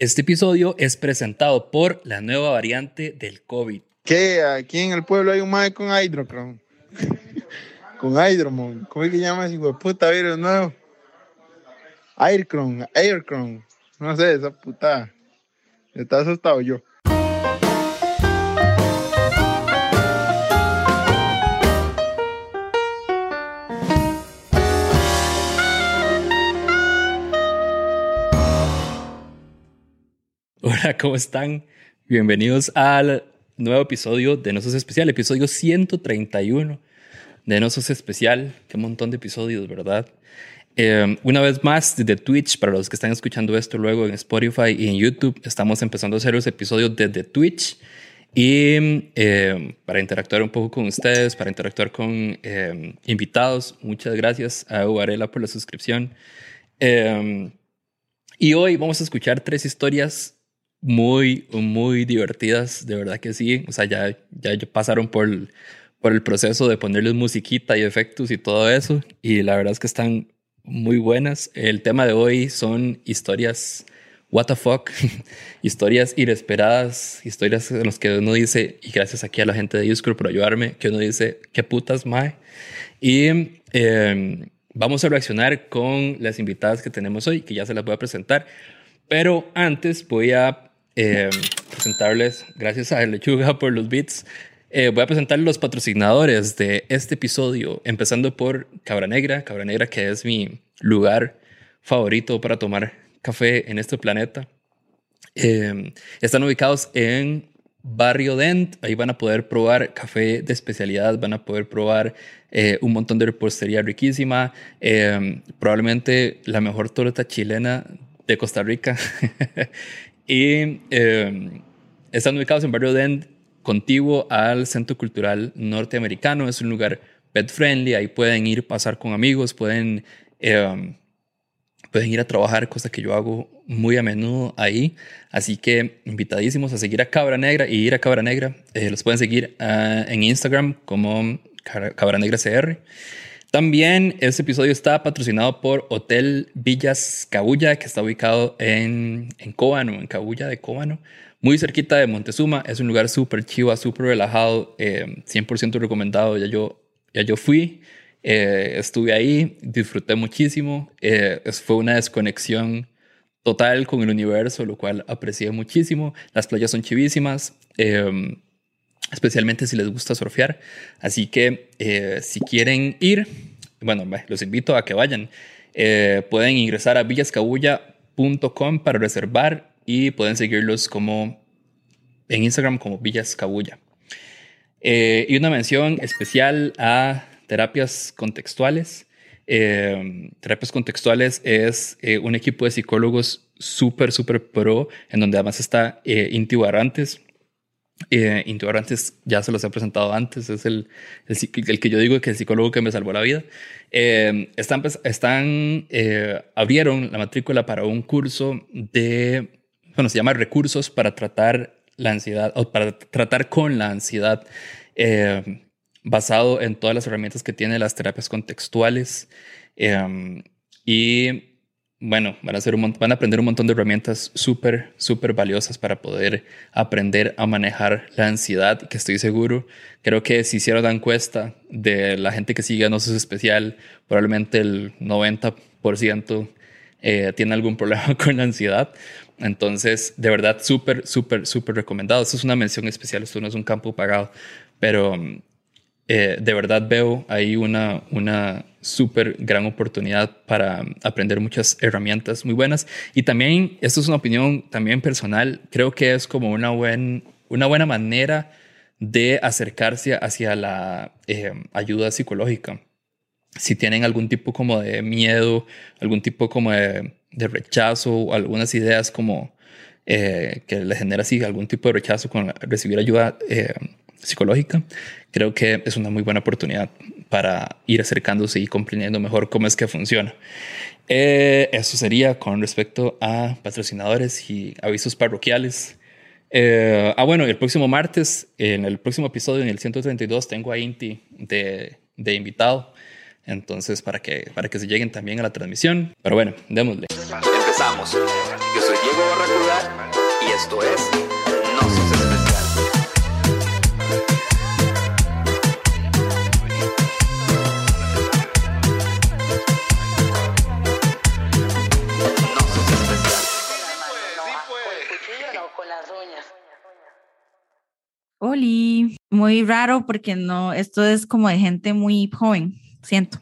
Este episodio es presentado por la nueva variante del COVID. ¿Qué? Aquí en el pueblo hay un mae con hidrocron. con hidromon. ¿Cómo es que llama ese puta virus nuevo? Aircron, Aircron. No sé, esa puta. Está asustado yo. Hola, ¿cómo están? Bienvenidos al nuevo episodio de Nosos Especial, episodio 131 de Nosos Especial. Qué montón de episodios, ¿verdad? Eh, una vez más, desde Twitch, para los que están escuchando esto luego en Spotify y en YouTube, estamos empezando a hacer los episodios desde Twitch. Y eh, para interactuar un poco con ustedes, para interactuar con eh, invitados, muchas gracias a Varela por la suscripción. y hoy vamos a escuchar tres historias muy, muy divertidas, de verdad que sí. O sea, ya, ya pasaron por el, por el proceso de ponerles musiquita y efectos y todo eso. Y la verdad es que están muy buenas. El tema de hoy son historias, what the fuck, historias inesperadas, historias en las que uno dice, y gracias aquí a la gente de Uscro por ayudarme, que uno dice, qué putas, mae. Y em, vamos a reaccionar con las invitadas que tenemos hoy, que ya se las voy a presentar. Pero antes voy a eh, presentarles, gracias a Lechuga por los beats, eh, voy a presentar los patrocinadores de este episodio, empezando por Cabra Negra, Cabra Negra que es mi lugar favorito para tomar café en este planeta. Eh, están ubicados en Barrio Dent, ahí van a poder probar café de especialidad, van a poder probar un montón de repostería riquísima, probablemente la mejor torta chilena de Costa Rica. Y em, están ubicados en Barrio Dent, contiguo al Centro Cultural Norteamericano. Es un lugar pet friendly, ahí pueden ir pasar con amigos, pueden, em, pueden ir a trabajar, cosa que yo hago muy a menudo ahí. Así que invitadísimos a seguir a Cabra Negra y ir a Cabra Negra. Eh, los pueden seguir ah, en Instagram como Cabra Negra CR. También este episodio está patrocinado por Hotel Villas Cabulla, que está ubicado en, en en Cabulla de Cóbano, muy cerquita de Montezuma. Es un lugar súper chiva, súper relajado, 100% eh, recomendado. Ya yo, ya yo fui, eh, estuve ahí, disfruté muchísimo. Eh, fue una desconexión total con el universo, lo cual aprecié muchísimo. Las playas son chivísimas especialmente si les gusta surfear. Así que eh, si quieren ir, bueno, los invito a que vayan. Eh, pueden ingresar a villascabulla.com para reservar y pueden seguirlos como en Instagram como Villascabulla. Eh, y una mención especial a terapias contextuales. terapias contextuales es un equipo de psicólogos súper, súper pro, en donde además está Inti Barrantes, eh, ya se los he presentado antes, es el, el, que yo digo que es el psicólogo que me salvó la vida. Eh, están, están eh, abrieron la matrícula para un curso de, bueno, se llama Recursos para tratar la ansiedad, o para tratar con la ansiedad, eh, basado en todas las herramientas que tiene las terapias contextuales. y bueno, van a, hacer un, van a aprender un montón de herramientas súper, súper valiosas para poder aprender a manejar la ansiedad, que estoy seguro, creo que si hicieron la encuesta de la gente que sigue a Nosos Especial, probablemente el 90% eh, tiene algún problema con la ansiedad. Entonces, de verdad, súper, súper, súper recomendado. Esto es una mención especial, esto no es un campo pagado, pero eh, de verdad veo ahí una, una súper gran oportunidad para aprender muchas herramientas muy buenas. Y también, esto es una opinión también personal, creo que es como una, buen, una buena manera de acercarse hacia la eh, ayuda psicológica. Si tienen algún tipo como de miedo, algún tipo como de, rechazo algunas ideas como eh, que les genera así algún tipo de rechazo con recibir ayuda psicológica, creo que es una muy buena oportunidad para ir acercándose y comprendiendo mejor cómo es que funciona. Eh, eso sería con respecto a patrocinadores y avisos parroquiales. Eh, ah, bueno, el próximo martes, en el próximo episodio, en el 132, tengo a Inti de, de invitado. Entonces, para que, para que se lleguen también a la transmisión. Pero bueno, démosle. Empezamos. Yo soy Diego Barracuda y esto es Oli, muy raro porque no, esto es como de gente muy joven, siento.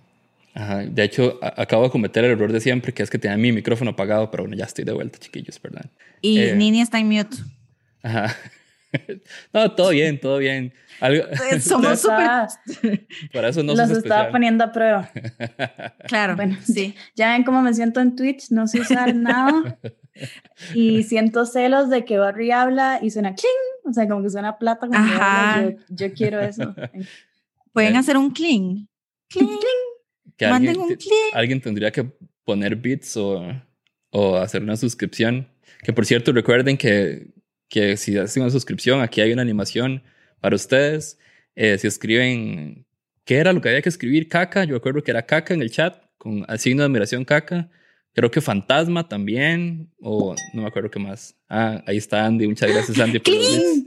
Ajá, De hecho, acabo de cometer el error de siempre, que es que tenía mi micrófono apagado, pero bueno, ya estoy de vuelta, chiquillos, perdón. Y Eh. Nini está en mute. Ajá. No, todo bien, todo bien. Algo, Pues somos súper... Para eso no los estaba poniendo a prueba. Claro, Bueno, sí. Ya ven cómo me siento en Twitch, no sé usar nada. Y siento celos de que Barry habla y suena cling, o sea, como que suena plata. Cuando Ajá. Yo, yo quiero eso. Pueden Eh. hacer un clean. Clean. Que Manden alguien, un clip. alguien tendría que poner bits o, o hacer una suscripción. Que por cierto, recuerden que, que si hacen una suscripción, aquí hay una animación para ustedes. Eh, si escriben, ¿qué era lo que había que escribir? Caca, yo recuerdo que era caca en el chat, con el signo de admiración caca. Creo que fantasma también, o no me acuerdo qué más. Ah, ahí está Andy, muchas gracias Andy por los.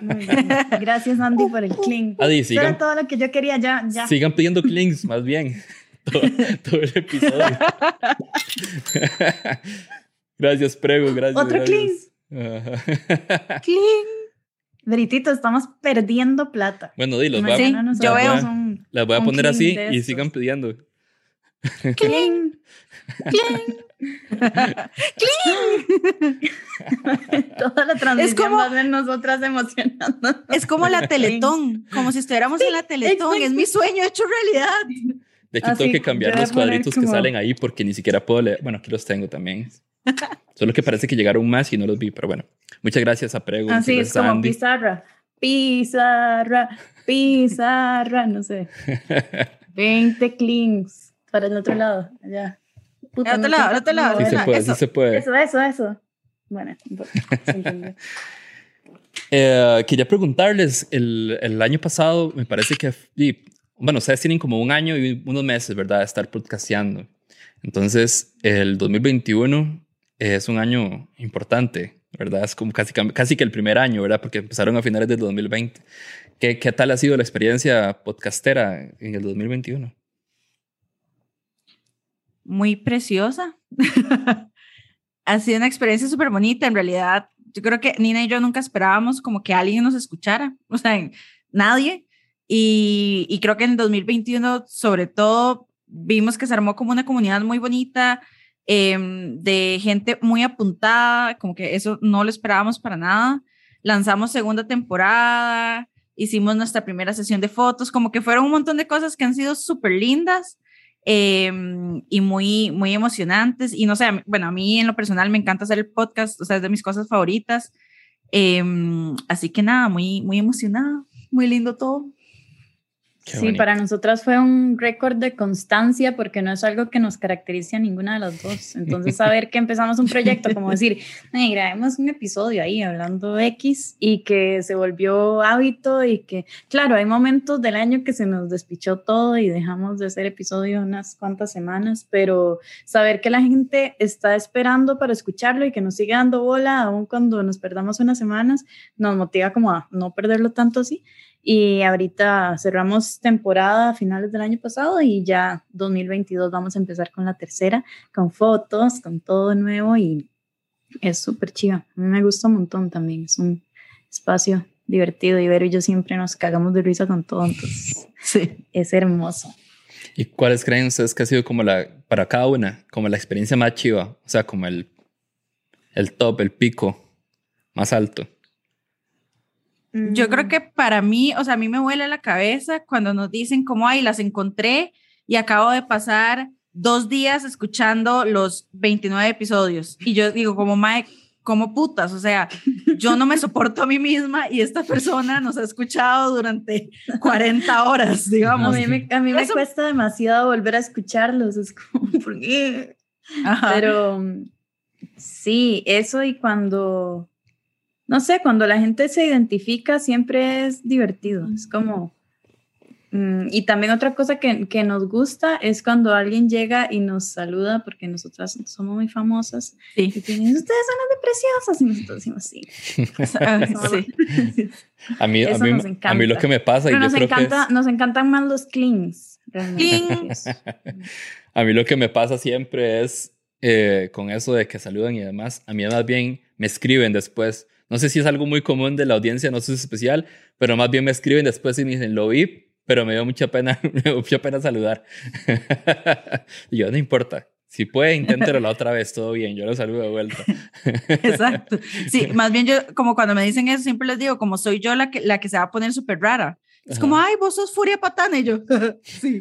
Muy bien. Gracias, Andy, por el cling. Adi, sigan, era todo lo que yo quería, ya, ya. sigan pidiendo clings, más bien. Todo, todo el episodio. gracias, Prego, gracias. Otro gracias. Clean. Veritito, estamos perdiendo plata. Bueno, di, los voy a, Sí, yo veo. un las voy a un poner clean así de y sigan pidiendo. Cling. Toda la transmisión como- va a ser nosotras emocionando. Es como la Teletón, como si estuviéramos en la Teletón. Es mi sueño hecho realidad. De hecho, Así, tengo que cambiar los cuadritos que como- salen ahí porque ni siquiera puedo leer. Bueno, aquí los tengo también. Solo que parece que llegaron más y no los vi, pero bueno. Muchas gracias a Prego. Así es como Andy. pizarra. Pizarra, pizarra, no sé. 20 clings para el otro lado. Allá. Puta, Al otro no lado, al otro lado, Sí se puede, sí Eso. se puede. Eso, eso, eso. Bueno, se. Eh, quería preguntarles, el, el año pasado me parece que, y, bueno, ustedes tienen como un año y unos meses, ¿verdad?, de estar podcasteando. Entonces, el 2021 es un año importante, ¿verdad? Es como casi, casi que el primer año, ¿verdad? Porque empezaron a finales del 2020. ¿Qué, qué tal ha sido la experiencia podcastera en el 2021? Muy preciosa. ha sido una experiencia súper bonita. En realidad, yo creo que Nina y yo nunca esperábamos como que alguien nos escuchara. O sea, nadie. Y, y creo que en el 2021, sobre todo, vimos que se armó como una comunidad muy bonita, em, de gente muy apuntada, como que eso no lo esperábamos para nada. Lanzamos segunda temporada, hicimos nuestra primera sesión de fotos, como que fueron un montón de cosas que han sido súper lindas em, y muy, muy emocionantes. Y no sé, bueno, a mí en lo personal me encanta hacer el podcast, o sea, es de mis cosas favoritas. Em, así que nada, muy, muy emocionada, muy lindo todo. Qué Sí, bonito. para nosotras fue un récord de constancia porque no es algo que nos caracterice a ninguna de las dos. Entonces, saber que empezamos un proyecto, como decir, "Ay, grabemos un episodio ahí hablando X y que se volvió hábito y que, claro, hay momentos del año que se nos despichó todo y dejamos de hacer episodio unas cuantas semanas, pero saber que la gente está esperando para escucharlo y que nos sigue dando bola, aun cuando nos perdamos unas semanas, nos motiva como a no perderlo tanto así. Y ahorita cerramos temporada a finales del año pasado y ya 2022 vamos a empezar con la tercera, con fotos, con todo nuevo y es súper chiva. A mí me gusta un montón también. Es un espacio divertido y Vero y yo siempre nos cagamos de risa con todo, entonces Sí. es hermoso. ¿Y cuáles creen ustedes que ha sido como la, para cada una, como la experiencia más chiva? O sea, como el, el top, el pico más alto. Yo creo que para mí, o sea, a mí me vuela la cabeza cuando nos dicen como, ay, las encontré y acabo de pasar dos días escuchando los 29 episodios. Y yo digo, como, Mike, como putas, o sea, yo no me soporto a mí misma y esta persona nos ha escuchado durante 40 horas, A digamos. mí me, a mí me cuesta demasiado volver a escucharlos, es como, ¿por qué? Ajá. Pero sí, eso y cuando, no sé, cuando la gente se identifica siempre es divertido. Es como, Mm, y también otra cosa que, que, nos gusta es cuando alguien llega y nos saluda, porque nosotras somos muy famosas. Sí. Y dicen, ustedes son las depreciosas. Y nosotros decimos, sí. sí. A mí, a, mí, a mí lo que me pasa... Pero y nos, yo creo encanta, que es, nos encantan más los cleans. Clings. a mí lo que me pasa siempre es eh, con eso de que saludan y demás. A mí más bien me escriben después. No sé si es algo muy común de la audiencia, no sé si es especial, pero más bien me escriben después y me dicen, lo vi, pero me dio mucha pena, me dio mucha pena saludar. y yo, no importa. Si puede, inténtelo la otra vez, todo bien, yo lo saludo de vuelta. Exacto. Sí, más bien yo, como cuando me dicen eso, siempre les digo, como soy yo la que, la que se va a poner súper rara. Es como, ay, vos sos Furia Patana. Y yo, sí.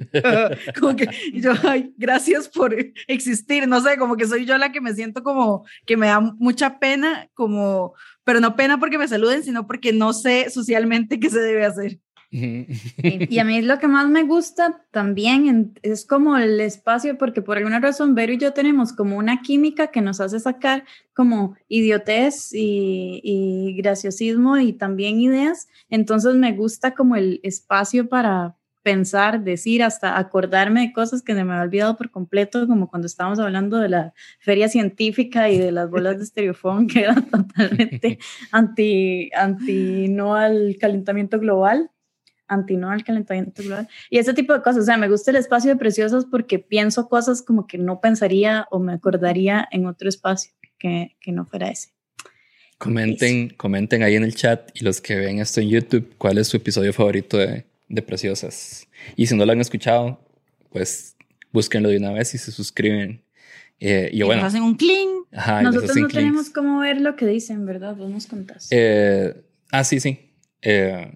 como que, y yo, ay, gracias por existir. No sé, como que soy yo la que me siento como que me da mucha pena, como, pero no pena porque me saluden, sino porque no sé socialmente qué se debe hacer. Y a mí lo que más me gusta también es como el espacio, porque por alguna razón Vero y yo tenemos como una química que nos hace sacar como idiotez y, y graciosismo y también ideas. Entonces me gusta como el espacio para pensar, decir, hasta acordarme de cosas que se me había olvidado por completo, como cuando estábamos hablando de la feria científica y de las bolas de estereofón, que era totalmente anti, anti no al calentamiento global anti no al calentamiento global y ese tipo de cosas. O sea, me gusta el espacio de preciosas porque pienso cosas como que no pensaría o me acordaría en otro espacio que, que no fuera ese. Comenten, Eso. comenten ahí en el chat y los que ven esto en YouTube, ¿cuál es su episodio favorito de, de Preciosas? Y si no lo han escuchado, pues búsquenlo de una vez y se suscriben. Eh, y, y bueno, hacen un clean. Ajá, Nosotros no tenemos cómo ver lo que dicen, ¿verdad? Vos nos contás. Eh, ah, sí, sí. Eh,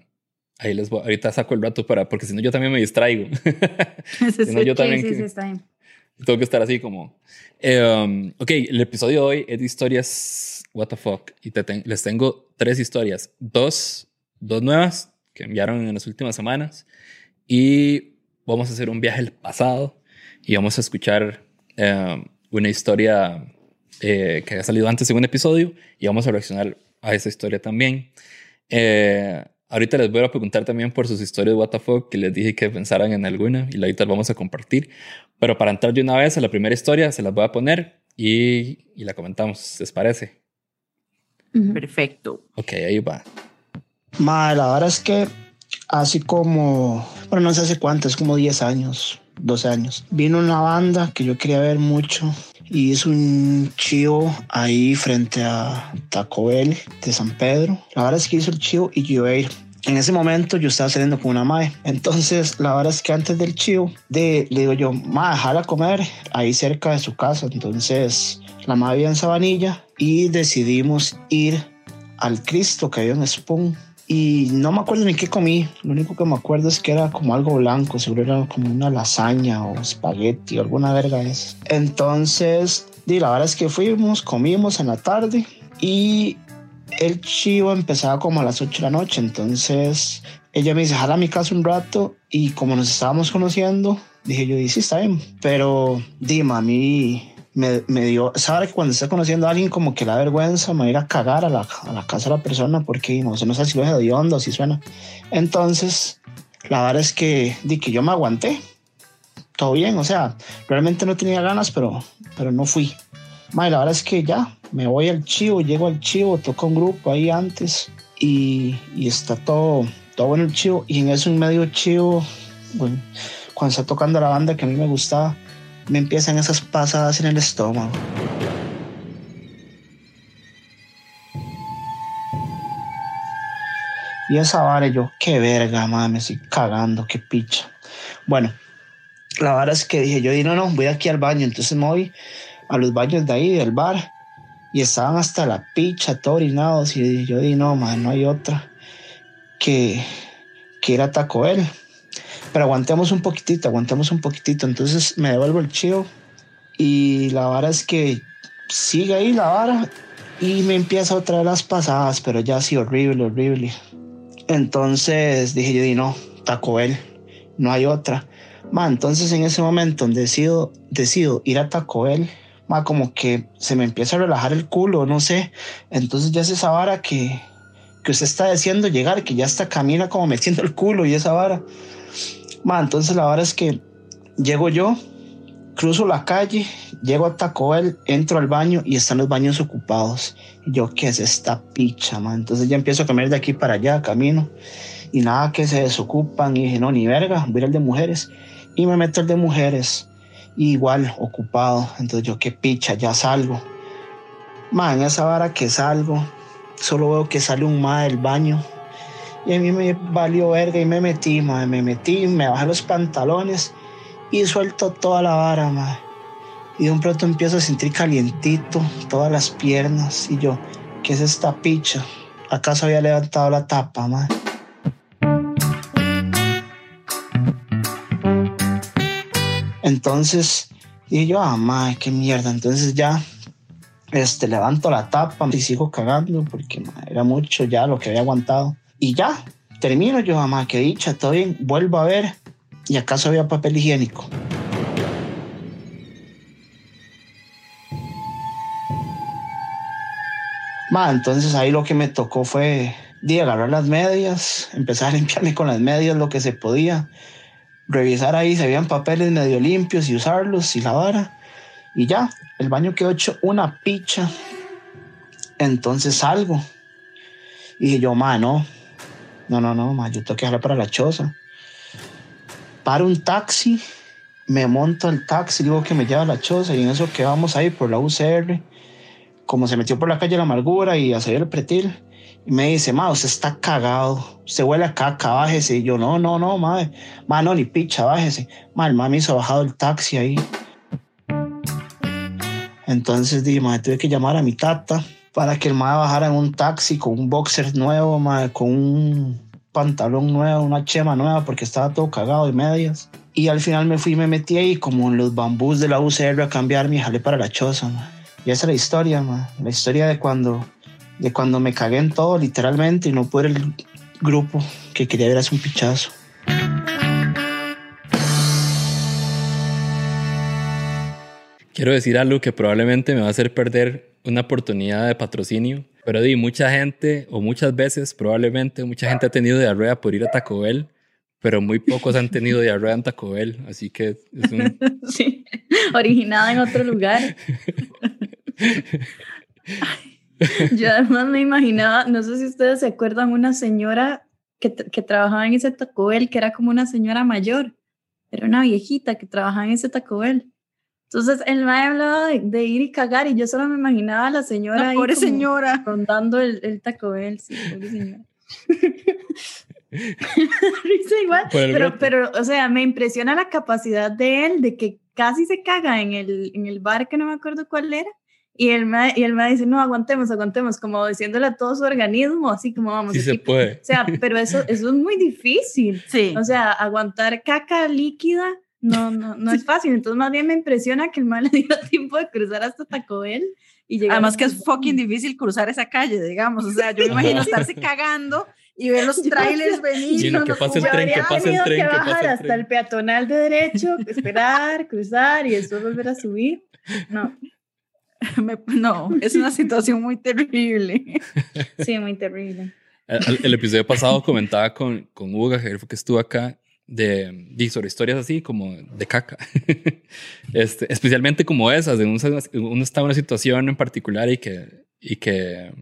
Ahí les voy, ahorita saco el rato para, porque si no yo también me distraigo. si no, yo también sí, sí, sí, está bien. tengo que estar así como. Um, ok, el episodio de hoy es de historias what the fuck y te ten, les tengo tres historias, dos, dos nuevas que enviaron en las últimas semanas y vamos a hacer un viaje al pasado y vamos a escuchar eh, una historia eh, que ha salido antes en un episodio y vamos a reaccionar a esa historia también. Eh, Ahorita les voy a preguntar también por sus historias de WTF que les dije que pensaran en alguna y ahorita las vamos a compartir. Pero para entrar de una vez a la primera historia, se las voy a poner y, y la comentamos. ¿Les parece? Perfecto. Ok, ahí va. Madre, la verdad es que así como, bueno, no sé hace cuánto, es como 10 años, 12 años. Vino una banda que yo quería ver mucho y hizo un chivo ahí frente a Taco Bell de San Pedro. La verdad es que hizo el chivo y yo iba a ir. En ese momento yo estaba saliendo con una madre. Entonces, la verdad es que antes del chivo, de, le digo yo, madre, déjala comer ahí cerca de su casa. Entonces, la madre vivía en Sabanilla y decidimos ir al Cristo que había en Spoon y no me acuerdo ni qué comí. Lo único que me acuerdo es que era como algo blanco, seguro era como una lasaña o espagueti o alguna verga es. Entonces, di, la verdad es que fuimos, comimos en la tarde y el chivo empezaba como a las 8 de la noche. Entonces, ella me dice, jala a mi casa un rato y como nos estábamos conociendo, dije yo, sí, está bien. Pero, dime, a mí me, me, dio, sabe que cuando está conociendo a alguien como que la vergüenza me ir a cagar a la, a la casa de la persona porque no sé, no sé si lo es de onda o si suena. Entonces, la verdad es que di que yo me aguanté. Todo bien, o sea, realmente no tenía ganas, pero, pero no fui. Ma, la verdad es que ya, me voy al chivo, llego al chivo, toco un grupo ahí antes y, y está todo, todo bueno el chivo. Y en eso, en medio chivo, bueno, cuando está tocando la banda que a mí me gustaba, me empiezan esas pasadas en el estómago. Y esa vara yo, qué verga, me estoy cagando, qué picha. Bueno, la vara es que dije yo, no, no, voy aquí al baño. Entonces me voy a los baños de ahí, del bar. Y estaban hasta la picha, todo orinados. Y yo dije, no, madre, no hay otra que, que ir a Taco Bell pero aguantemos un poquitito, aguantemos un poquitito. Entonces me devuelvo el chivo y la vara es que sigue ahí la vara y me empieza otra vez las pasadas, pero ya así horrible, horrible. Entonces dije yo, di no, Taco Bell, no hay otra. Ma, entonces en ese momento decido, decido ir a Taco Bell, ma, como que se me empieza a relajar el culo, no sé. Entonces ya es esa vara que, que usted está deseando llegar, que ya está camina como metiendo el culo y esa vara. Ma, entonces la verdad es que llego yo, cruzo la calle, llego a Taco Bell, entro al baño y están los baños ocupados. Y yo, ¿qué es esta picha, man? Entonces ya empiezo a caminar de aquí para allá, camino. Y nada, que se desocupan. Y dije, no, ni verga, voy al de mujeres. Y me meto al de mujeres. Y igual, ocupado. Entonces yo, qué picha, ya salgo. Man, esa vara que salgo, solo veo que sale un ma del baño. Y a mí me valió verga y me metí, ma, me metí, me bajé los pantalones y suelto toda la vara, ma. Y de un pronto empiezo a sentir calientito todas las piernas. Y yo, ¿qué es esta picha? ¿Acaso había levantado la tapa, ma? Entonces, y yo, ah, ma, qué mierda. Entonces ya, este, levanto la tapa y sigo cagando porque era mucho ya lo que había aguantado. Y ya, termino yo, mamá, que dicha, todo bien, vuelvo a ver y acaso había papel higiénico. Ma, entonces ahí lo que me tocó fue de agarrar las medias, empezar a limpiarme con las medias lo que se podía, revisar ahí si habían papeles medio limpios y usarlos y la vara. Y ya, el baño quedó hecho una picha. Entonces salgo. Y yo, ma, no, no, no, no, ma, yo tengo que dejarla para la choza. Paro un taxi, me monto al taxi, digo que me lleva a la choza y en eso que vamos ahí por la UCR, como se metió por la calle La Amargura y a salir el pretil, y me dice, ma, usted está cagado, se huele a caca, bájese. Y yo, no, no, no, ma, ma, no, ni picha, bájese. Ma, el ma me hizo bajado el taxi ahí. Entonces, di, ma, tuve que llamar a mi tata para que el ma bajara en un taxi con un boxer nuevo, ma, con un pantalón nuevo, una chema nueva, porque estaba todo cagado de medias. Y al final me fui y me metí ahí como en los bambús de la UCR a cambiarme y jalé para la choza, ma. Y esa es la historia, ma. La historia de cuando, de cuando me cagué en todo, literalmente, y no pude el grupo que quería ver hace un pichazo. Quiero decir algo que probablemente me va a hacer perder una oportunidad de patrocinio, pero di, mucha gente, o muchas veces, probablemente, mucha gente ha tenido diarrea por ir a Taco Bell, pero muy pocos han tenido diarrea en Taco Bell, así que es un... Sí, originada en otro lugar. Yo además me imaginaba, no sé si ustedes se acuerdan, una señora que, que trabajaba en ese Taco Bell, que era como una señora mayor, era una viejita que trabajaba en ese Taco Bell. Entonces él me hablaba de, de, ir y cagar y yo solo me imaginaba a la señora La ahí pobre señora. rondando el, el Taco Bell, sí, pobre señora. Risa igual, pero, pero, o sea, me impresiona la capacidad de él de que casi se caga en el, en el bar que no me acuerdo cuál era. Y él, me, y él me dice, no, aguantemos, aguantemos, como diciéndole a todo su organismo, así como vamos. Sí se aquí". puede. O sea, pero eso, eso es muy difícil. Sí. O sea, aguantar caca líquida no, no, no es fácil. Entonces, más bien me impresiona que el mal le diera tiempo de cruzar hasta Taco Bell y llegar. Además que es fucking difícil cruzar esa calle, digamos. O sea, yo me imagino estarse cagando y ver los trailers venir. Sí, no, que pase el tren, que pase el tren, que que bajar pase el hasta tren. el peatonal de derecho, esperar, cruzar y después volver a subir. No, Me- no, es una situación muy terrible. sí, muy terrible. El, el episodio pasado comentaba con, con Hugo Gajer, que estuvo acá, de, historias así como de caca. este, especialmente como esas, de un, uno está en una situación en particular y que, y que,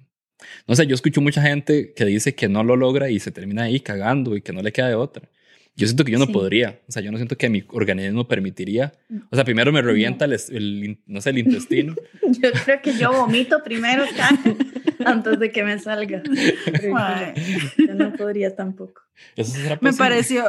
no sé, yo escucho mucha gente que dice que no lo logra y se termina ahí cagando y que no le queda de otra. Yo siento que yo no Sí. podría, o sea, yo no siento que mi organismo permitiría. O sea, primero me revienta el, es- el, no sé, el intestino. Yo creo que yo vomito primero antes de que me salga. Yo no podría tampoco. Eso será Me pareció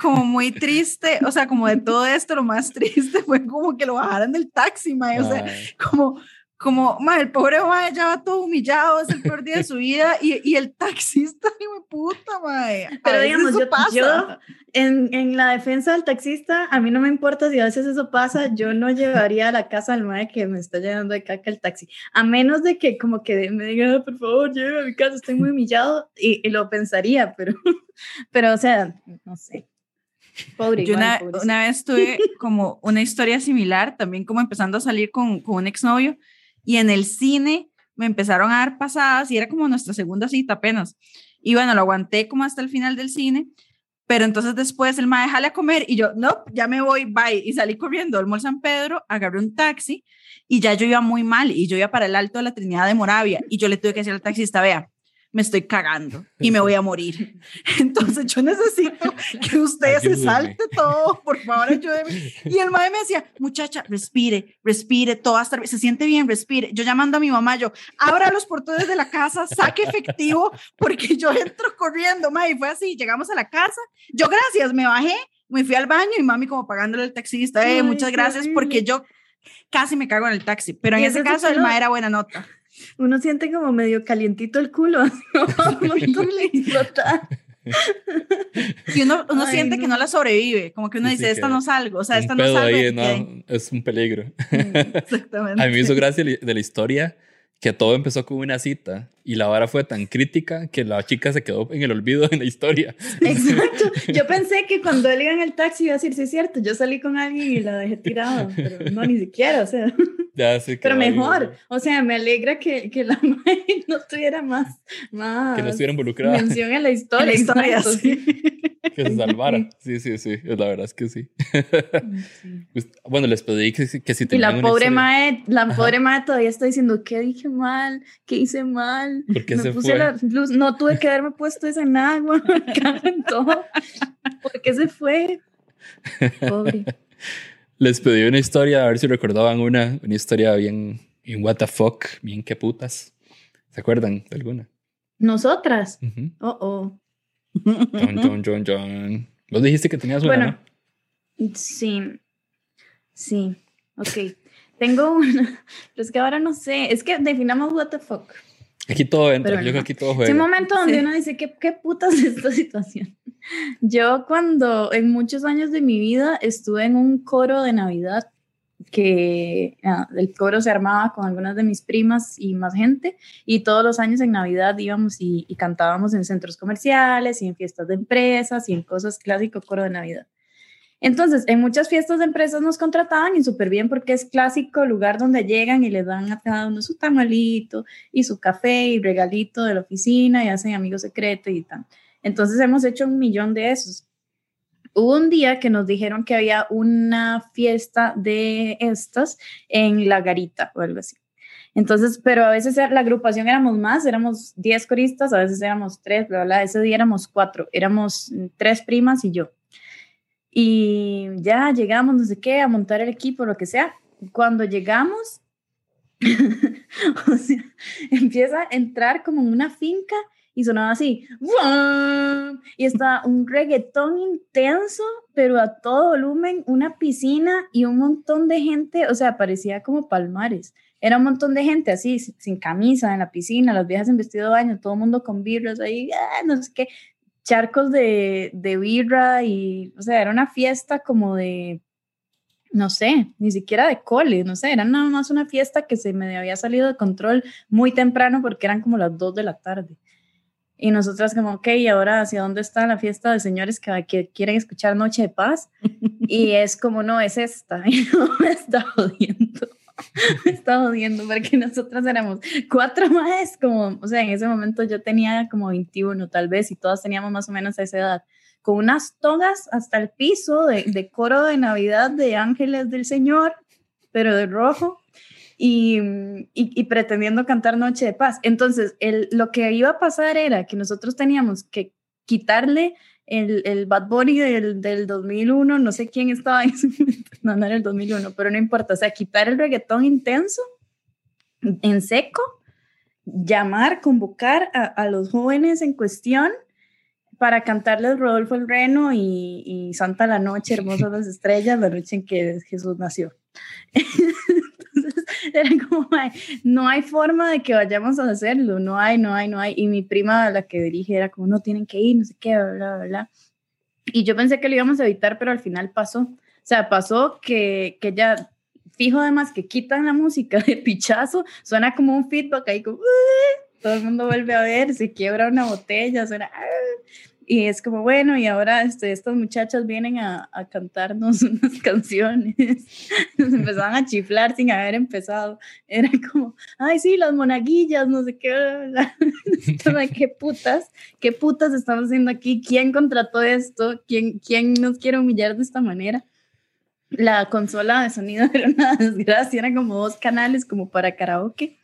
como muy triste, o sea, como de todo esto, lo más triste fue como que lo bajaran del taxi, mae, o sea, como, como, mae, el pobre mae ya va todo humillado, es el peor día de su vida, y, y el taxista, de puta, mae. A Pero digamos, yo, yo en, en la defensa del taxista, a mí no me importa si a veces eso pasa, yo no llevaría a la casa al mae que me está llenando de caca el taxi, a menos de que como que me diga, "Ah, por favor, lléveme a mi casa, estoy muy humillado, y, y lo pensaría, pero, pero o sea, no sé. Pobre, Yo igual, una, una vez tuve como una historia similar, también como empezando a salir con, con un exnovio, y en el cine me empezaron a dar pasadas y era como nuestra segunda cita apenas. Y bueno, lo aguanté como hasta el final del cine, Pero entonces después el mae jale a comer y yo, no, ya me voy, bye. Y salí corriendo al Mall San Pedro, agarré un taxi y ya yo iba muy mal y yo iba para el Alto de la Trinidad de Moravia y yo le tuve que decir al taxista, vea, me estoy cagando y me voy a morir. Entonces yo necesito que usted se Ayúdeme. salte todo, por favor, ayúdeme. Y el madre me decía, muchacha, respire, respire, todo va a estar bien, se siente bien, respire. Yo llamando a mi mamá, yo, abra los portones de la casa, saque efectivo, porque yo entro corriendo, madre, y fue así, llegamos a la casa, yo gracias, me bajé, me fui al baño y mami como pagándole al taxista, eh, Ay, muchas gracias, porque yo casi me cago en el taxi, pero en ese caso el madre era buena nota. Uno siente como medio calientito el culo. ¿no? Y uno, uno Ay, siente que no. no la sobrevive, como que uno Sí, dice, sí, esta no salgo, o sea, esta un no salgo. ahí, no, aquí". es un peligro. Exactamente. A mí me hizo gracia de la historia que todo empezó con una cita y la vara fue tan crítica que la chica se quedó en el olvido en la historia. Exacto. Yo pensé que cuando él iba en el taxi iba a decir, sí, es cierto, yo salí con alguien y la dejé tirada, pero no, ni siquiera, o sea. Ya se Pero quedó ahí, mejor, o sea, me alegra que, que la madre no tuviera más, más Que no estuviera involucrada, mención en la historia. En la historia, exacto, sí. que se salvara. Sí, sí, sí, la verdad es que sí. Pues, Bueno, les pedí que, si- que si Y tenían la una pobre mae, la pobre mae todavía está diciendo, ¿qué dije mal? ¿Qué hice mal? ¿Por qué me se puse fue? la luz, no tuve que haberme puesto esa en agua, en todo. ¿Por qué se fue? Pobre. Les pedí una historia, a ver si recordaban una, una historia bien, bien what the fuck, bien que putas. ¿Se acuerdan de alguna? Nosotras. Oh, oh. John, John, John, John. Vos dijiste que tenías una, Bueno, ¿no? sí. Sí. Ok. Tengo una. Pero es que ahora no sé. Es que definamos what the fuck. Aquí todo entra, Pero yo creo no. que aquí todo Es juega. un momento donde Sí. uno dice, ¿qué, ¿qué putas es esta situación? Yo cuando en muchos años de mi vida estuve en un coro de Navidad que ah, el coro se armaba con algunas de mis primas y más gente y todos los años en Navidad íbamos y, cantábamos en centros comerciales y en fiestas de empresas y en cosas clásico coro de Navidad. Entonces, en muchas fiestas de empresas nos contrataban y súper bien porque es clásico lugar donde llegan y les dan a cada uno su tamalito y su café y regalito de la oficina y hacen amigos secretos y tal. Entonces hemos hecho un millón de esos. Hubo un día que nos dijeron que había una fiesta de estas en La Garita o algo así. Entonces, pero a veces la agrupación éramos más, éramos 10 coristas, a veces éramos 3, bla, bla, ese día éramos 4, éramos mm, tres primas y yo. Y ya llegamos, no sé qué, a montar el equipo, lo que sea. Cuando llegamos, o sea, empieza a entrar como en una finca y sonaba así, y está un reggaetón intenso, pero a todo volumen, una piscina y un montón de gente, o sea, parecía como palmares. Era un montón de gente así, sin camisa, en la piscina, las viejas en vestido de baño, todo mundo con birras ahí, ah, no sé qué, charcos de, de birra y, o sea, era una fiesta como de, no sé, ni siquiera de cole, no sé, era nada más una fiesta que se me había salido de control muy temprano porque eran como las 2 de la tarde. Y nosotras como, ok, ¿y ahora hacia dónde está la fiesta de señores que, que quieren escuchar Noche de Paz? Y es como, no, es esta. Y no, me está jodiendo. Me está jodiendo porque nosotras éramos cuatro más, como, o sea, en ese momento yo tenía como 21 tal vez y todas teníamos más o menos esa edad, con unas togas hasta el piso de, de coro de Navidad de Ángeles del Señor, pero de rojo. Y, y, y pretendiendo cantar Noche de Paz. Entonces, el, lo que iba a pasar era que nosotros teníamos que quitarle el, el Bad Bunny del, del 2001, no sé quién estaba en no, no era el 2001, pero no importa, o sea, quitar el reggaetón intenso en seco, llamar, convocar a, a los jóvenes en cuestión para cantarles Rodolfo el Reno y, y Santa la Noche, Hermosas las Estrellas, la noche en que Jesús nació. Entonces, era como, "Ay, no hay forma de que vayamos a hacerlo, no hay, no hay, no hay. Y mi prima, la que dirige, era como, no tienen que ir, no sé qué, bla, bla, bla. Y yo pensé que lo íbamos a evitar, pero al final pasó. O sea, pasó que, que ya, fijo además que quitan la música de pichazo, suena como un feedback ahí, como, todo el mundo vuelve a ver, se quiebra una botella, suena, "Ah", Y es como, bueno, y ahora este, estas muchachas vienen a, a cantarnos unas canciones. Nos empezaban a chiflar sin haber empezado. Era como, ay, sí, las monaguillas, no sé qué. qué putas, qué putas estamos haciendo aquí. ¿Quién contrató esto? ¿Quién, ¿Quién nos quiere humillar de esta manera? La consola de sonido era una desgracia, eran como dos canales como para karaoke.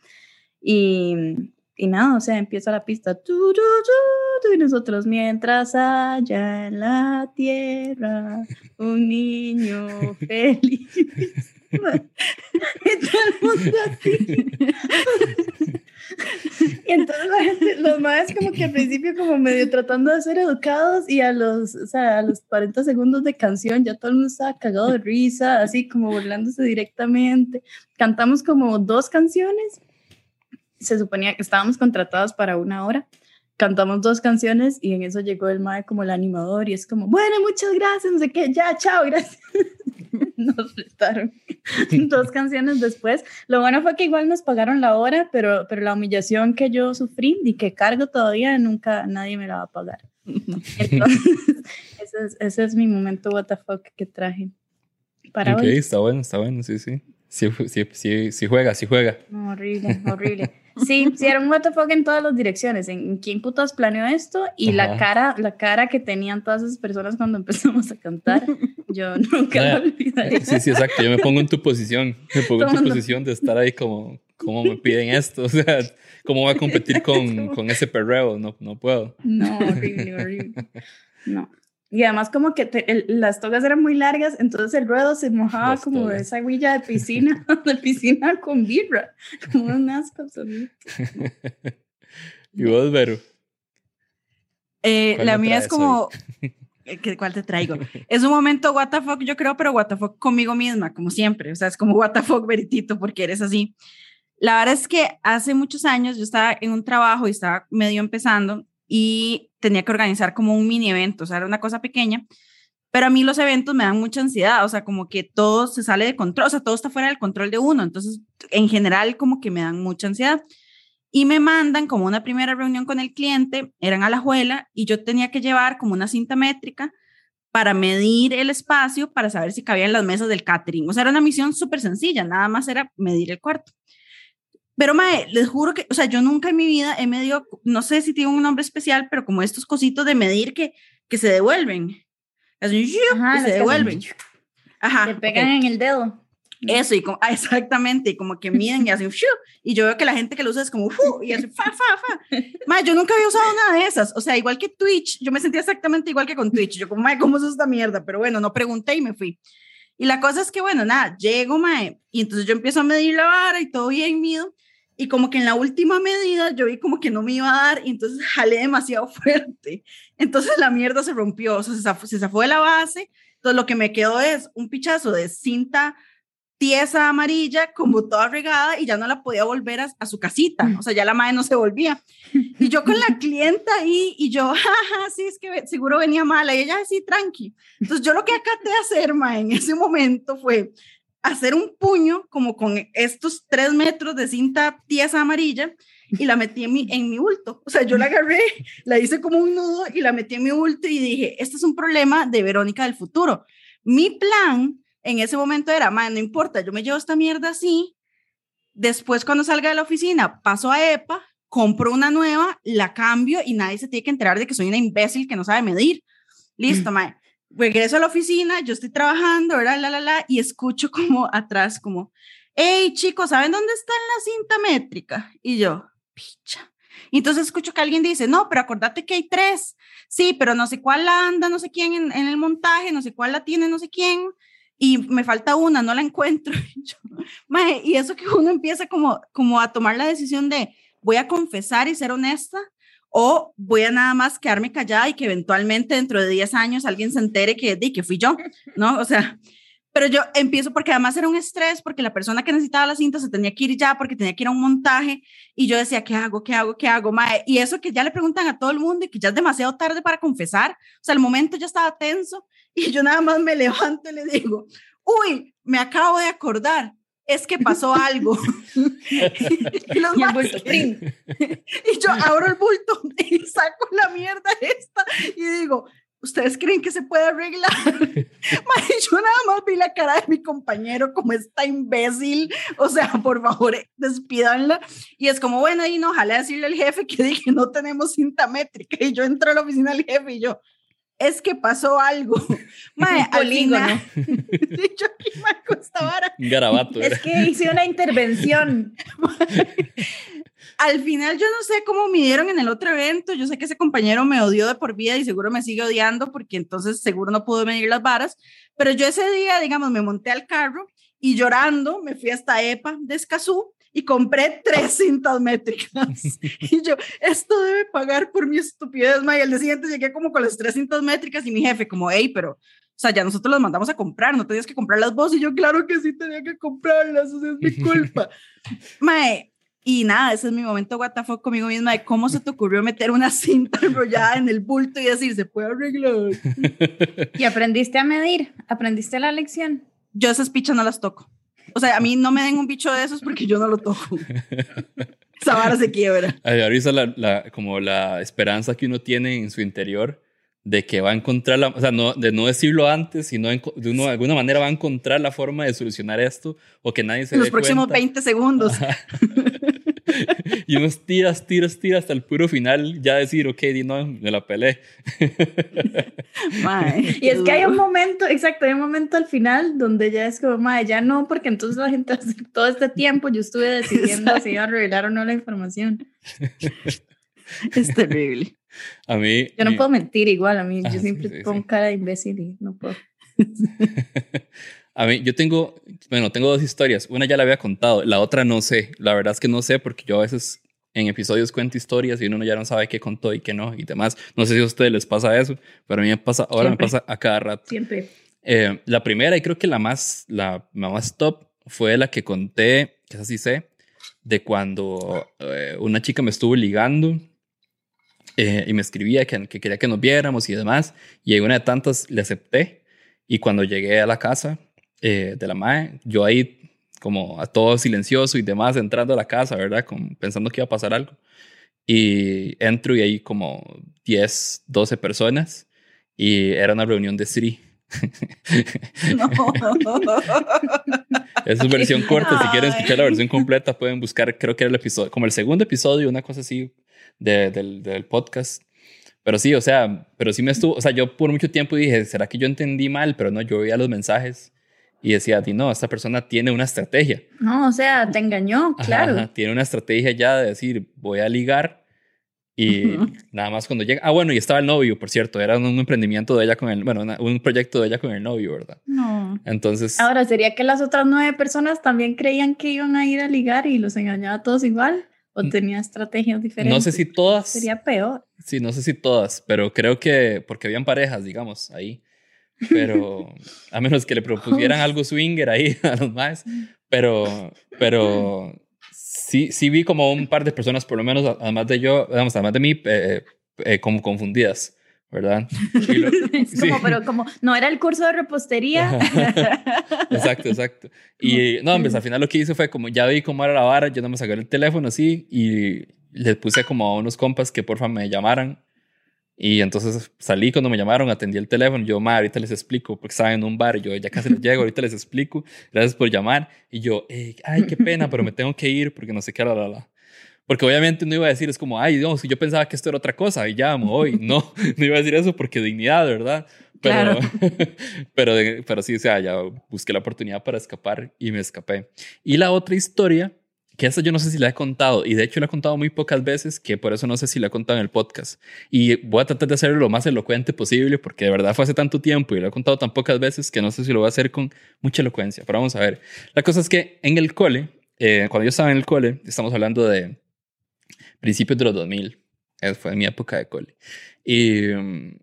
Y, y nada, o sea, empieza la pista. Tu, tu, tu, y nosotros, mientras allá en la tierra, un niño feliz. y todo el mundo así. y entonces la gente, los más como que al principio como medio tratando de ser educados y a los, o sea, a los 40 segundos de canción ya todo el mundo estaba cagado de risa, así como burlándose directamente. Cantamos como dos canciones se suponía que estábamos contratados para una hora. Cantamos dos canciones y en eso llegó el mae como el animador y es como, bueno, muchas gracias, no sé qué, ya, chao, gracias. nos prestaron dos canciones después. Lo bueno fue que igual nos pagaron la hora, pero, pero la humillación que yo sufrí y que cargo todavía, nunca nadie me la va a pagar. Entonces, ese es, ese es mi momento fuck que traje para ok, hoy. está bueno, está bueno, sí, sí. Sí, sí, sí, sí juega, sí juega. No, horrible, horrible. Sí, sí, era un what the fuck en todas las direcciones. ¿En quién putas planeó esto? Y la Ajá. cara, la cara que tenían todas esas personas cuando empezamos a cantar, yo nunca Ya. lo olvidaré. Sí, sí, exacto. Yo me pongo en tu posición. Me pongo en tu posición de estar ahí como, ¿cómo me piden esto? O sea, ¿cómo voy a competir con, con ese perreo? No, no puedo. No, horrible, horrible. No. Y además como que te- el- las togas eran muy largas, entonces el ruedo se mojaba Las como de togas. esa huilla de piscina, de piscina con birra, como un asco absoluto. ¿Y vos, Vero? Eh, ¿Cuál la me mía es como. eh, ¿qué- ¿Cuál te traigo? Es un momento what the fuck, yo creo, pero what the fuck conmigo misma, como siempre. O sea, es como what the fuck, Veritito, porque eres así. La verdad es que hace muchos años yo estaba en un trabajo y estaba medio empezando y tenía que organizar como un mini evento, o sea, era una cosa pequeña. Pero a mí los eventos me dan mucha ansiedad, o sea, como que todo se sale de control, o sea, todo está fuera del control de uno. Entonces, en general, como que me dan mucha ansiedad y me mandan como una primera reunión con el cliente, eran a la juela y yo tenía que llevar como una cinta métrica para medir el espacio para saber si cabían las mesas del catering. O sea, era una misión súper sencilla, nada más era medir el cuarto. Pero, mae, les juro que, o sea, yo nunca en mi vida he medido, no sé si tiene un nombre especial, pero como estos cositos de medir que, que se devuelven. Así. Ajá, las se que devuelven. Ajá. Te pegan ok. en el dedo. Eso, y como, ah, exactamente, y como que miden y hacen, y yo veo que la gente que lo usa es como, y hace, fa, fa, fa. Ma, yo nunca había usado una de esas, o sea, igual que Twitch, yo me sentía exactamente igual que con Twitch, yo como, ma, ¿cómo es esta mierda? Pero bueno, no pregunté y me fui. Y la cosa es que, bueno, nada, llego, mae, y entonces yo empiezo a medir la vara y todo bien mido, y como que en la última medida yo vi como que no me iba a dar, y entonces jalé demasiado fuerte. Entonces la mierda se rompió, o sea, se zafó, se zafó de la base, entonces lo que me quedó es un pichazo de cinta tiesa amarilla, como toda regada, y ya no la podía volver a, a su casita, o sea, ya la madre no se volvía. Y yo con la clienta ahí, y yo, jaja, sí, es que seguro venía mala, y ella, sí, tranqui. Entonces yo lo que acaté de hacer, ma, en ese momento fue hacer un puño como con estos tres metros de cinta tiesa amarilla y la metí en mi, en mi bulto. O sea, yo la agarré, la hice como un nudo y la metí en mi bulto y dije, este es un problema de Verónica del futuro. Mi plan en ese momento era, man, no importa, yo me llevo esta mierda así, después cuando salga de la oficina paso a EPA, compro una nueva, la cambio y nadie se tiene que enterar de que soy una imbécil que no sabe medir. Listo, mae. Regreso a la oficina, yo estoy trabajando, ¿verdad? La, la, la, y escucho como atrás, como, hey, chicos, ¿saben dónde está la cinta métrica? Y yo, picha. Y entonces escucho que alguien dice, no, pero acordate que hay tres. Sí, pero no sé cuál la anda, no sé quién en, en el montaje, no sé cuál la tiene, no sé quién. Y me falta una, no la encuentro. Y, yo, y eso que uno empieza como, como a tomar la decisión de, voy a confesar y ser honesta, o voy a nada más quedarme callada y que eventualmente dentro de 10 años alguien se entere que, de que fui yo, ¿no? O sea, pero yo empiezo porque además era un estrés, porque la persona que necesitaba la cinta se tenía que ir ya, porque tenía que ir a un montaje, y yo decía, ¿qué hago? ¿Qué hago? ¿Qué hago? Mae? Y eso que ya le preguntan a todo el mundo y que ya es demasiado tarde para confesar, o sea, el momento ya estaba tenso, y yo nada más me levanto y le digo, uy, me acabo de acordar, es que pasó algo. y, los Y el maes- bulto, ¡prin! y yo abro el bulto y saco la mierda esta y digo, ¿ustedes creen que se puede arreglar? Yo nada más vi la cara de mi compañero como está imbécil. O sea, por favor, eh, despídanla. Y es como, bueno, y no, ojalá decirle al jefe que dije, no tenemos cinta métrica. Y yo entro a la oficina del jefe y yo, es que pasó algo. Mae, al polígono. final, yo aquí. Un garabato. Es que hice una intervención. Al final yo no sé cómo midieron en el otro evento, yo sé que ese compañero me odió de por vida y seguro me sigue odiando porque entonces seguro no pudo medir las varas, pero yo ese día, digamos, me monté al carro y llorando me fui hasta EPA de Escazú y compré tres cintas métricas. y yo, esto debe pagar por mi estupidez, ma. Y al día siguiente llegué como con las tres cintas métricas y mi jefe como, hey, pero, o sea, ya nosotros las mandamos a comprar, no tenías que comprarlas vos. Y yo, claro que sí tenía que comprarlas, o sea, es mi culpa. Mae, y nada, ese es mi momento fuck conmigo misma de cómo se te ocurrió meter una cinta enrollada en el bulto y decir, se puede arreglar. Y aprendiste a medir, aprendiste la lección. Yo esas pichas no las toco. O sea, a mí no me den un bicho de esos porque yo no lo toco. Esa vara se quiebra. Ay, Ahorita la, la- como la esperanza que uno tiene en su interior de que va a encontrar la, o sea, no, de no decirlo antes, sino enco- de, uno, de alguna manera va a encontrar la forma de solucionar esto o que nadie se En dé los próximos cuenta. 20 segundos. y unos tiras, tiras, tiras hasta el puro final, ya decir, ok, di no, me la pelé. Mae, Y es que hay un momento, exacto, hay un momento al final donde ya es como, madre, ya no, porque entonces la gente va a hacer todo este tiempo yo estuve decidiendo si iba a revelar o no la información. Es terrible. A mí... Yo no mi- puedo mentir igual, a mí Ah, yo siempre sí, pongo sí. cara de imbécil y no puedo. A mí, yo tengo, bueno, tengo dos historias. Una ya la había contado, la otra no sé. La verdad es que no sé porque yo a veces en episodios cuento historias y uno ya no sabe qué contó y qué no y demás. No sé si a ustedes les pasa eso, pero a mí me pasa, ahora Siempre. me pasa a cada rato. Siempre. Eh, la primera y creo que la más, la, la más top fue la que conté, que esa sí sé, de cuando eh, una chica me estuvo ligando eh, y me escribía que, que quería que nos viéramos y demás. Y en una de tantas le acepté. Y cuando llegué a la casa eh, de la MAE, yo ahí como a todo silencioso y demás, entrando a la casa, ¿verdad? Como pensando que iba a pasar algo. Y entro y hay como 10, 12 personas y era una reunión de Sri. No. Es versión corta. Si quieren escuchar la versión completa, pueden buscar, creo que era el episodio, como el segundo episodio, una cosa así de- del, del podcast. Pero sí, o sea, pero sí me estuvo, o sea, yo por mucho tiempo dije, ¿será que yo entendí mal? Pero no, yo veía los mensajes y decía, "Di, no, esta persona tiene una estrategia. No, o sea, te engañó, claro. ajá, tiene una estrategia ya de decir, voy a ligar y Ujú. nada más cuando llega. Ah, bueno, y estaba el novio, por cierto, era un emprendimiento de ella con el, bueno, una- un proyecto de ella con el novio, ¿verdad? No. Entonces, Ahora, ¿sería que las otras nueve personas también creían que iban a ir a ligar y los engañaba a todos igual? ¿O tenía estrategias diferentes? no sé si todas. Sería peor. Sí, no sé si todas, pero creo que porque habían parejas, digamos, ahí. Pero a menos que le propusieran algo swinger ahí a los más. Pero, pero sí, sí vi como un par de personas, por lo menos, además de yo, vamos, además de mí, eh, eh, como confundidas, ¿verdad? Y lo- Es Sí. pero como, no era el curso de repostería. exacto, exacto. Y no, hombre, al final lo que hice fue como ya vi cómo era la vara, yo no me saqué el teléfono así y les puse como a unos compas que porfa me llamaran. Y entonces salí cuando me llamaron, atendí el teléfono. Yo, ma, ahorita les explico, porque estaba en un bar. y Yo ya casi les llego, ahorita les explico. Gracias por llamar. Y yo, ay, qué pena, pero me tengo que ir porque no sé qué, la, la, la. Porque obviamente no iba a decir, es como, ay, Dios, yo pensaba que esto era otra cosa y llamo hoy. No, no iba a decir eso porque dignidad, ¿verdad? Pero, Claro. pero, pero sí, o sea, ya busqué la oportunidad para escapar y me escapé. Y la otra historia, que esta yo no sé si la he contado, y de hecho la he contado muy pocas veces, que por eso no sé si la he contado en el podcast. Y voy a tratar de hacerlo lo más elocuente posible, porque de verdad fue hace tanto tiempo y lo he contado tan pocas veces que no sé si lo voy a hacer con mucha elocuencia. Pero vamos a ver. La cosa es que en el cole, eh, cuando yo estaba en el cole, estamos hablando de principios de los 2000, eh, fue mi época de cole. Y mm,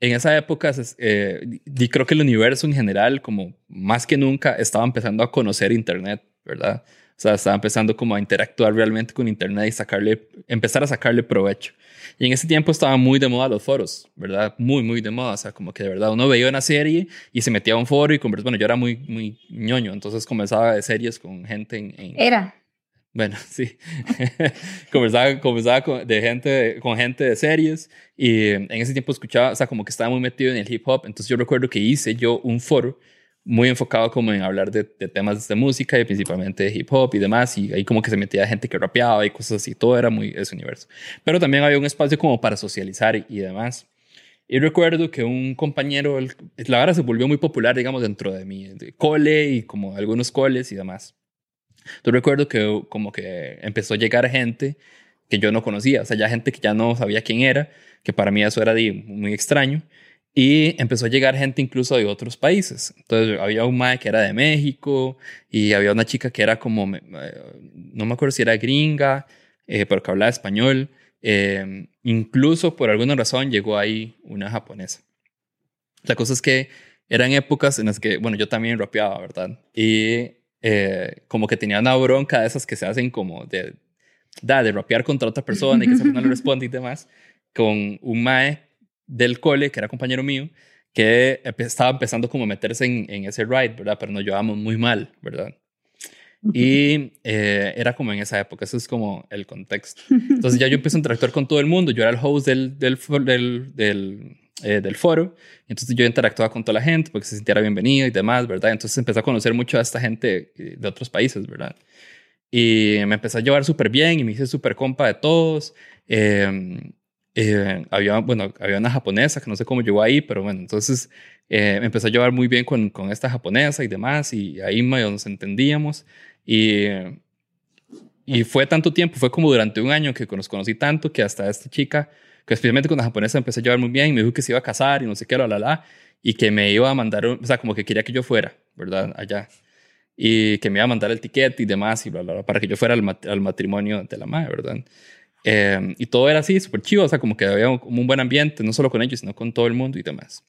en esa época, eh, y creo que el universo en general, como más que nunca, estaba empezando a conocer Internet, ¿verdad? O sea, estaba empezando como a interactuar realmente con Internet y sacarle, empezar a sacarle provecho. Y en ese tiempo estaban muy de moda los foros, ¿verdad? Muy, muy de moda. O sea, como que de verdad uno veía una serie y se metía a un foro y conversaba. Bueno, yo era muy, muy ñoño, entonces conversaba de series con gente en... en Era. Bueno, sí. conversaba conversaba con, de gente, con gente de series y en ese tiempo escuchaba, o sea, como que estaba muy metido en el hip hop. Entonces yo recuerdo que hice yo un foro muy enfocado como en hablar de, de, temas de música y principalmente de hip hop y demás. Y ahí como que se metía gente que rapeaba y cosas así. Todo era muy ese universo. Pero también había un espacio como para socializar y, y demás. Y recuerdo que un compañero, el, la verdad se volvió muy popular, digamos, dentro de mi de cole y como algunos coles y demás. Entonces recuerdo que como que empezó a llegar gente que yo no conocía, o sea, ya gente que ya no sabía quién era, que para mí eso era muy extraño. Y empezó a llegar gente incluso de otros países. Entonces había un mae que era de México y había una chica que era como, no me acuerdo si era gringa, eh, pero que hablaba español. Eh, incluso por alguna razón llegó ahí una japonesa. La cosa es que eran épocas en las que, bueno, yo también rapeaba, ¿verdad? Y eh, como que tenía una bronca de esas que se hacen como de, da, de rapear contra otra persona y que esa persona no le responde y demás, con un mae del cole, que era compañero mío, que estaba empezando como a meterse en, en ese ride, ¿verdad? Pero nos llevábamos muy mal, ¿verdad? Y eh, era como en esa época, eso es como el contexto. Entonces ya yo empecé a interactuar con todo el mundo, yo era el host del, del, del, del, eh, del foro, entonces yo interactuaba con toda la gente porque se sintiera bienvenido y demás, ¿verdad? Entonces empecé a conocer mucho a esta gente eh, de otros países, ¿verdad? Y me empecé a llevar súper bien y me hice súper compa de todos. Eh, eh, había, bueno, había una japonesa que no sé cómo llegó ahí, pero bueno, entonces eh, me empecé a llevar muy bien con, con esta japonesa y demás, y ahí nos entendíamos. Y, y fue tanto tiempo, fue como durante un año que nos conocí tanto que hasta esta chica, que especialmente con la japonesa empecé a llevar muy bien, me dijo que se iba a casar y no sé qué, la, la, la, y que me iba a mandar, o sea, como que quería que yo fuera, ¿verdad? Allá. Y que me iba a mandar el ticket y demás, y bla, bla, bla, para que yo fuera al, mat al matrimonio de la madre, ¿verdad? Eh, y todo era así, súper chido, o sea, como que había un, un, buen ambiente, no solo con ellos, sino con todo el mundo y demás.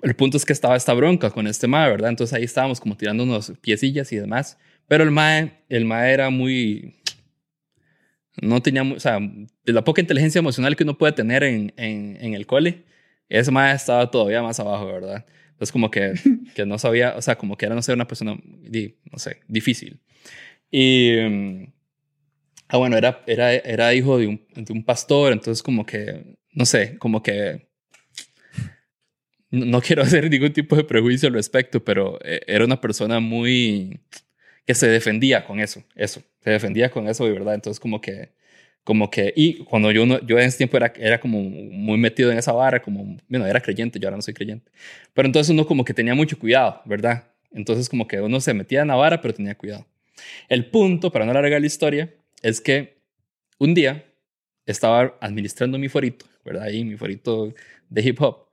El punto es que estaba esta bronca con este mae, ¿verdad? Entonces ahí estábamos como tirando unos piecillas y demás. Pero el mae, el mae era muy... No tenía, o sea, de la poca inteligencia emocional que uno puede tener en, en, en el cole, ese mae estaba todavía más abajo, ¿verdad? Entonces como que, que no sabía, o sea, como que era, no sé, una persona, no sé, difícil. Y... Ah, bueno, era, era, era hijo de un, de un pastor, entonces como que, no sé, como que no quiero hacer ningún tipo de prejuicio al respecto, pero eh, era una persona muy que se defendía con eso, eso, se defendía con eso de verdad, entonces como que, como que, y cuando yo, no, yo en ese tiempo era, era como muy metido en esa barra, como, bueno, era creyente, yo ahora no soy creyente, pero entonces uno como que tenía mucho cuidado, ¿verdad? Entonces como que uno se metía en la vara, pero tenía cuidado. El punto, para no alargar la historia, es que un día estaba administrando mi forito, ¿verdad? Ahí mi forito de hip hop.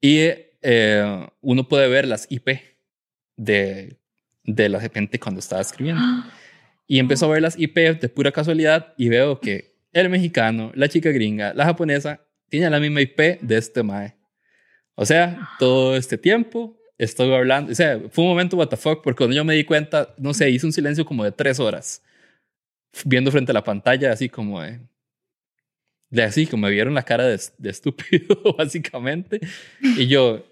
Y eh, uno puede ver las IP de, de la gente cuando estaba escribiendo. Y empezó a ver las IP de pura casualidad y veo que el mexicano, la chica gringa, la japonesa, tienen la misma IP de este mae. O sea, todo este tiempo estoy hablando, o sea, fue un momento what the fuck, porque cuando yo me di cuenta, no sé, hice un silencio como de tres horas viendo frente a la pantalla, así como de, de así, como me vieron la cara de, de estúpido, básicamente. Y yo,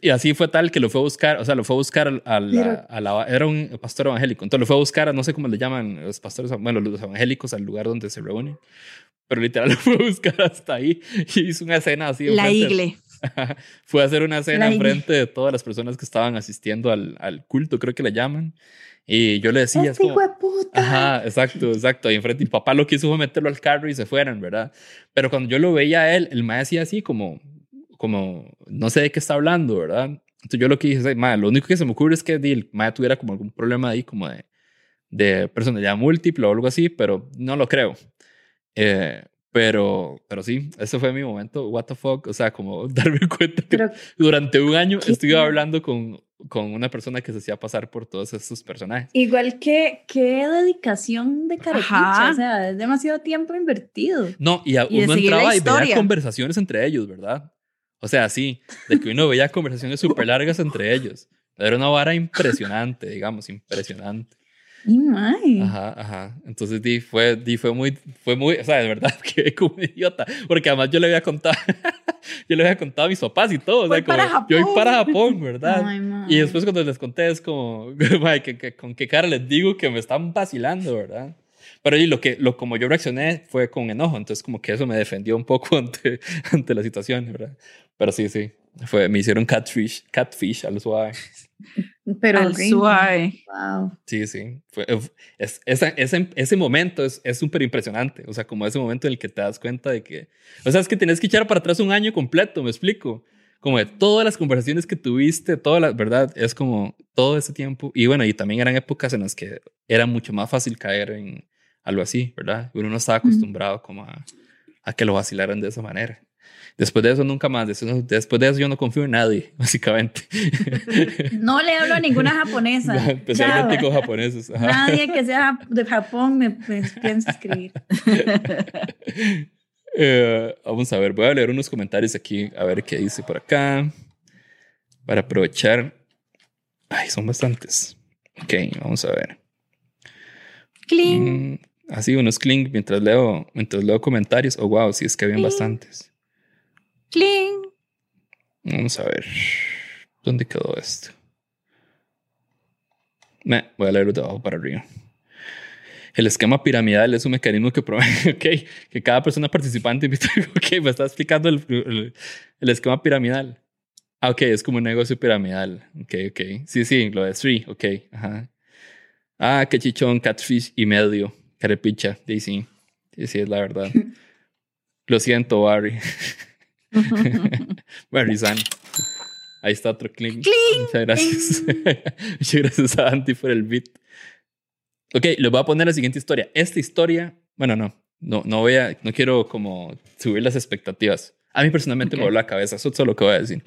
y así fue tal que lo fue a buscar, o sea, lo fue a buscar a la, a la, era un pastor evangélico, entonces lo fue a buscar, no sé cómo le llaman los pastores, bueno, los evangélicos al lugar donde se reúnen, pero literal lo fue a buscar hasta ahí y hizo una escena así. La igle. fue a hacer una escena enfrente de todas las personas que estaban asistiendo al, al culto, creo que le llaman. Y yo le decía, ¡Este de puta! Ajá, exacto, exacto. Ahí enfrente, mi papá lo quiso fue meterlo al carro y se fueran, ¿verdad? Pero cuando yo lo veía a él, el mae hacía así como, como, no sé de qué está hablando, ¿verdad? Entonces yo lo que dije, mae, lo único que se me ocurre es que el mae tuviera como algún problema ahí, como de, de personalidad múltiple o algo así, pero no lo creo. Eh, pero, pero sí, ese fue mi momento, what the fuck, o sea, como darme cuenta que Pero, durante un año ¿qué? estuve hablando con, con una persona que se hacía pasar por todos estos personajes. igual que qué dedicación de carepicha, o sea, es demasiado tiempo invertido. No, y, a- Y uno entraba y veía conversaciones entre ellos, ¿verdad? O sea, sí, de que uno veía conversaciones súper largas entre ellos. Era una vara impresionante, digamos, impresionante. Y mae. Ajá, ajá. Entonces di, fue, di, fue muy, fue muy, o sea, de verdad que como idiota, porque además yo le había contado, yo le había contado a mis papás y todo, o sea, Voy como, para Japón. yo voy para Japón, ¿verdad? Ay, y después cuando les conté es como, "Mae, que, que- con qué cara les digo que me están vacilando, ¿verdad? Pero y lo que, lo, como yo reaccioné fue con enojo, entonces como que eso me defendió un poco ante, ante la situación, ¿verdad? Pero sí, sí, fue, me hicieron catfish, catfish al suave. Pero Al suave. Wow. Sí, sí. Fue, es, esa- ese, ese momento es es súper impresionante. O sea, como ese momento en el que te das cuenta de que... O sea, es que tienes que echar para atrás un año completo, me explico. Como de todas las conversaciones que tuviste, toda la verdad, es como todo ese tiempo. Y bueno, y también eran épocas en las que era mucho más fácil caer en algo así, ¿verdad? Uno no estaba acostumbrado como a, a que lo vacilaran de esa manera. Después de eso, nunca más. Después, después de eso, yo no confío en nadie, básicamente. No le hablo a ninguna japonesa. Especialmente Ya. con japoneses. Ajá. Nadie que sea de Japón me, me piensa escribir. Eh, vamos a ver, voy a leer unos comentarios aquí, a ver qué dice por acá. Para aprovechar. Ay, son bastantes. Ok, vamos a ver. Cling. Mm, así, unos clink mientras leo, mientras leo comentarios. Oh, wow, sí, es que habían bastantes. Cling. Vamos a ver. ¿Dónde quedó esto? Meh, voy a leerlo de abajo para arriba. El esquema piramidal es un mecanismo que promete okay, que cada persona participante invita. Ok, me está explicando el, el- el esquema piramidal. Ah, ok, es como un negocio piramidal. Ok, ok. Sí, sí, lo de Three. Ok, ajá. Ah, qué chichón, catfish y medio. Carepicha. Sí, sí. Sí, es la verdad. Lo siento, Barry. Barry San. Ahí está otro clink. Muchas gracias. Muchas gracias a Anti por el beat. Ok, les voy a poner la siguiente historia. Esta historia, bueno, no, no, no voy a, no quiero como subir las expectativas. A mí personalmente me Ok. voló la cabeza, eso es todo lo que voy a decir.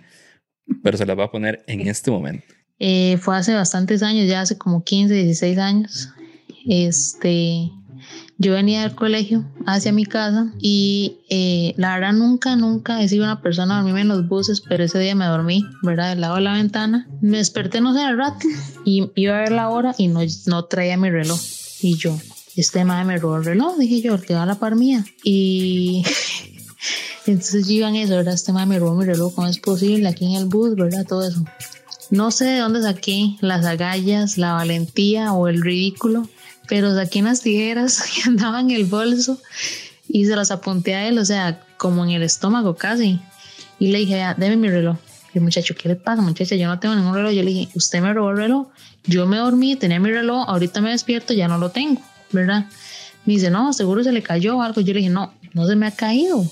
Pero se las voy a poner en este momento. Eh, fue hace bastantes años, ya hace como 15, 16 años. Este, yo venía del colegio hacia mi casa y eh, la verdad nunca, nunca he sido una persona a dormirme en los buses, pero ese día me dormí, ¿verdad? Del lado de la ventana. Me desperté, no sé, al rato y iba a ver la hora y no, no traía mi reloj. Y yo, este madre me robó el reloj, dije yo, que va a la par mía. Y entonces yo iba en eso, ¿verdad? Este madre me robó mi reloj, ¿cómo es posible? Aquí en el bus, ¿verdad? Todo eso. No sé de dónde saqué las agallas, la valentía o el ridículo, pero saqué unas tijeras que andaban en el bolso y se las apunté a él, o sea, como en el estómago casi. Y le dije, "Vea, deme mi reloj. Y el muchacho, ¿qué le pasa, muchacha? Yo no tengo ningún reloj. Yo le dije, usted me robó el reloj. Yo me dormí, tenía mi reloj, ahorita me despierto, ya no lo tengo, ¿verdad? Me dice, no, seguro se le cayó o algo. Yo le dije, no, no se me ha caído.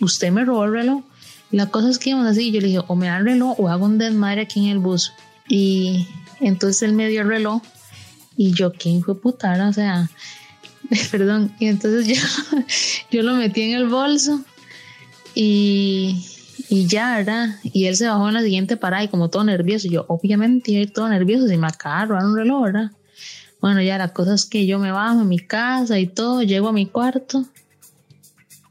Usted me robó el reloj. Y la cosa es que íbamos así. Yo le dije, o me da el reloj o hago un desmadre aquí en el bus. Y entonces él me dio el reloj. Y yo, ¿quién fue putada? O sea, perdón. Y entonces yo, yo lo metí en el bolso. Y, y ya, ¿verdad? Y él se bajó en la siguiente parada y como todo nervioso. Yo, obviamente, iba todo nervioso. Si me acaba de un reloj, ¿verdad? Bueno, ya la cosa es que yo me bajo a mi casa y todo, llego a mi cuarto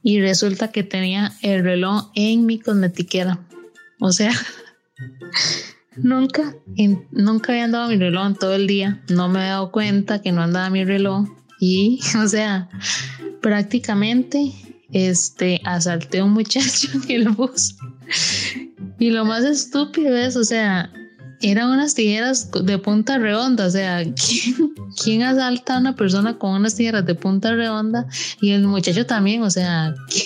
y resulta que tenía el reloj en mi cosmetiquera. O sea, nunca, nunca había andado mi reloj en todo el día. No me he dado cuenta que no andaba mi reloj. Y, o sea, prácticamente este, asalté a un muchacho en el bus. Y lo más estúpido es, o sea, eran unas tijeras de punta redonda. O sea, ¿quién, quién asalta a una persona con unas tijeras de punta redonda? Y el muchacho también, o sea, qué,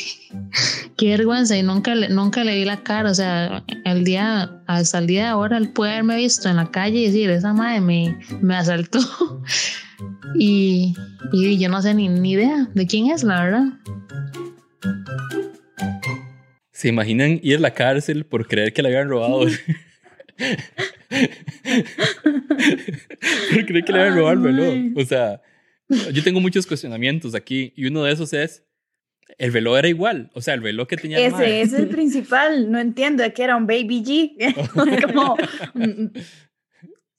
qué vergüenza. Y nunca, le- nunca le vi la cara. O sea, el día, hasta el día de ahora, él puede haberme visto en la calle y decir, esa madre me, me asaltó. Y, y yo no sé ni, ni idea de quién es, la verdad. ¿Se imaginan ir a la cárcel por creer que le habían robado? por creer que le habían robado el reloj. O sea, yo tengo muchos cuestionamientos aquí y uno de esos es, el reloj era igual. O sea, el reloj que tenía. Ese es el principal. No entiendo de que era un Baby G. como, mm,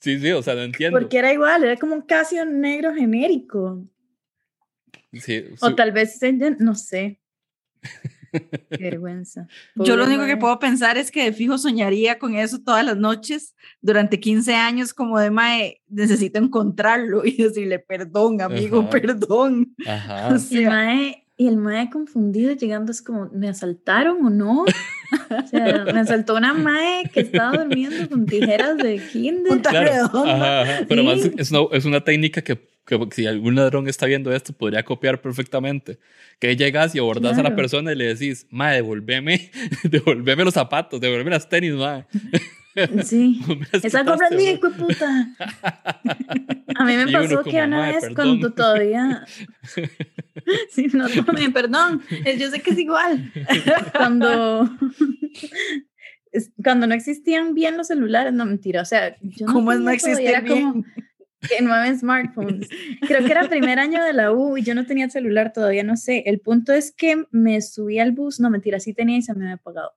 Sí, sí, o sea, no entiendo. porque era igual, era como un Casio negro genérico. Sí, O su- tal vez, no sé. Qué vergüenza. Yo lo Pobre único que puedo pensar es que de fijo soñaría con eso todas las noches durante 15 años, como de mae, necesito encontrarlo y decirle perdón, amigo, Ajá. perdón. Ajá. O Y sea, mae, y el mae confundido llegando es como, ¿me asaltaron o no? O sea, me asaltó una mae que estaba durmiendo con tijeras de kinder. Redonda. Ajá, ajá. Pero Sí. más es una, es una técnica que, que si algún ladrón está viendo esto, podría copiar perfectamente. Que llegas y abordas a la Claro. persona y le decís, ma, devolveme, devolveme los zapatos, devolveme las tenis, ma. Sí. Esa compra es mía, ma". hijo de puta. A mí me pasó que una "Mae, vez perdón". cuando todavía... Sí, no tome, perdón. Yo sé que es igual. Cuando... Cuando no existían bien los celulares, no mentira, o sea, yo ¿Cómo es no como bien? que no había smartphones. Creo que era primer año de la U y yo no tenía celular todavía, no sé. El punto es que me subí al bus, no mentira, sí tenía y se me había apagado.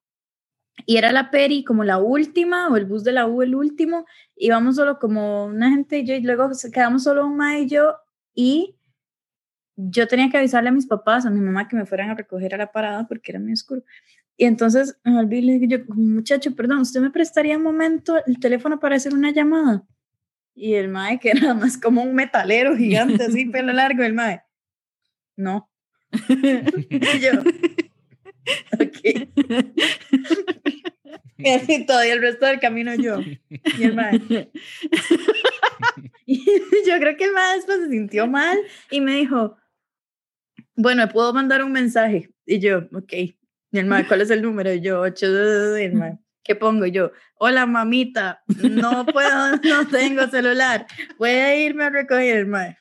Y era la peri como la última, o el bus de la U el último, íbamos solo como una gente y yo, y luego quedamos solo un ma y yo, y yo tenía que avisarle a mis papás, a mi mamá, que me fueran a recoger a la parada porque era muy oscuro. Y entonces me y le dije yo, muchacho, perdón, ¿usted me prestaría un momento el teléfono para hacer una llamada? Y el mae, que era más como un metalero gigante, así, pelo largo, el mae, no. y yo, ok. Y así todavía el resto del camino yo. Y el. Y yo creo que el mae después se sintió mal y me dijo, bueno, ¿me puedo mandar un mensaje? Y yo, ok. Y el mae, ¿cuál es el número? Y yo, 8. Y el mae, ¿qué pongo? Y yo, hola mamita, no puedo, no tengo celular. Puede irme a recoger el mae.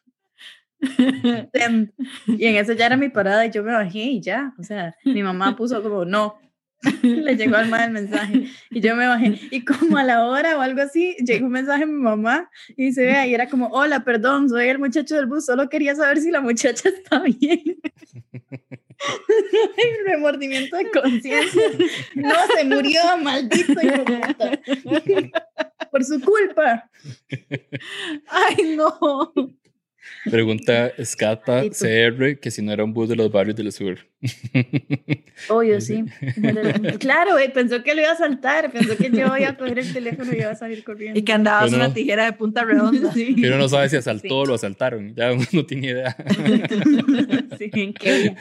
Tem. Y en eso ya era mi parada y yo me bajé y ya. O sea, mi mamá puso como no. Le llegó al mae el mensaje y yo me bajé. Y como a la hora o algo así, llegó un mensaje a mi mamá y se ve y era como: Hola, perdón, soy el muchacho del bus, solo quería saber si la muchacha está bien. el remordimiento de conciencia. No, se murió, maldito. Por su culpa. Ay, no. Pregunta Scata. CR que si no era un bus de los barrios del sur. Obvio, sí. Claro, güey, pensó que lo iba a saltar, pensó que yo iba a coger el teléfono y iba a salir corriendo. Y que andabas Pero no. una tijera de punta redonda. Sí. Uno no sabe si asaltó Sí. o lo asaltaron. Ya uno no tiene idea. Sí, qué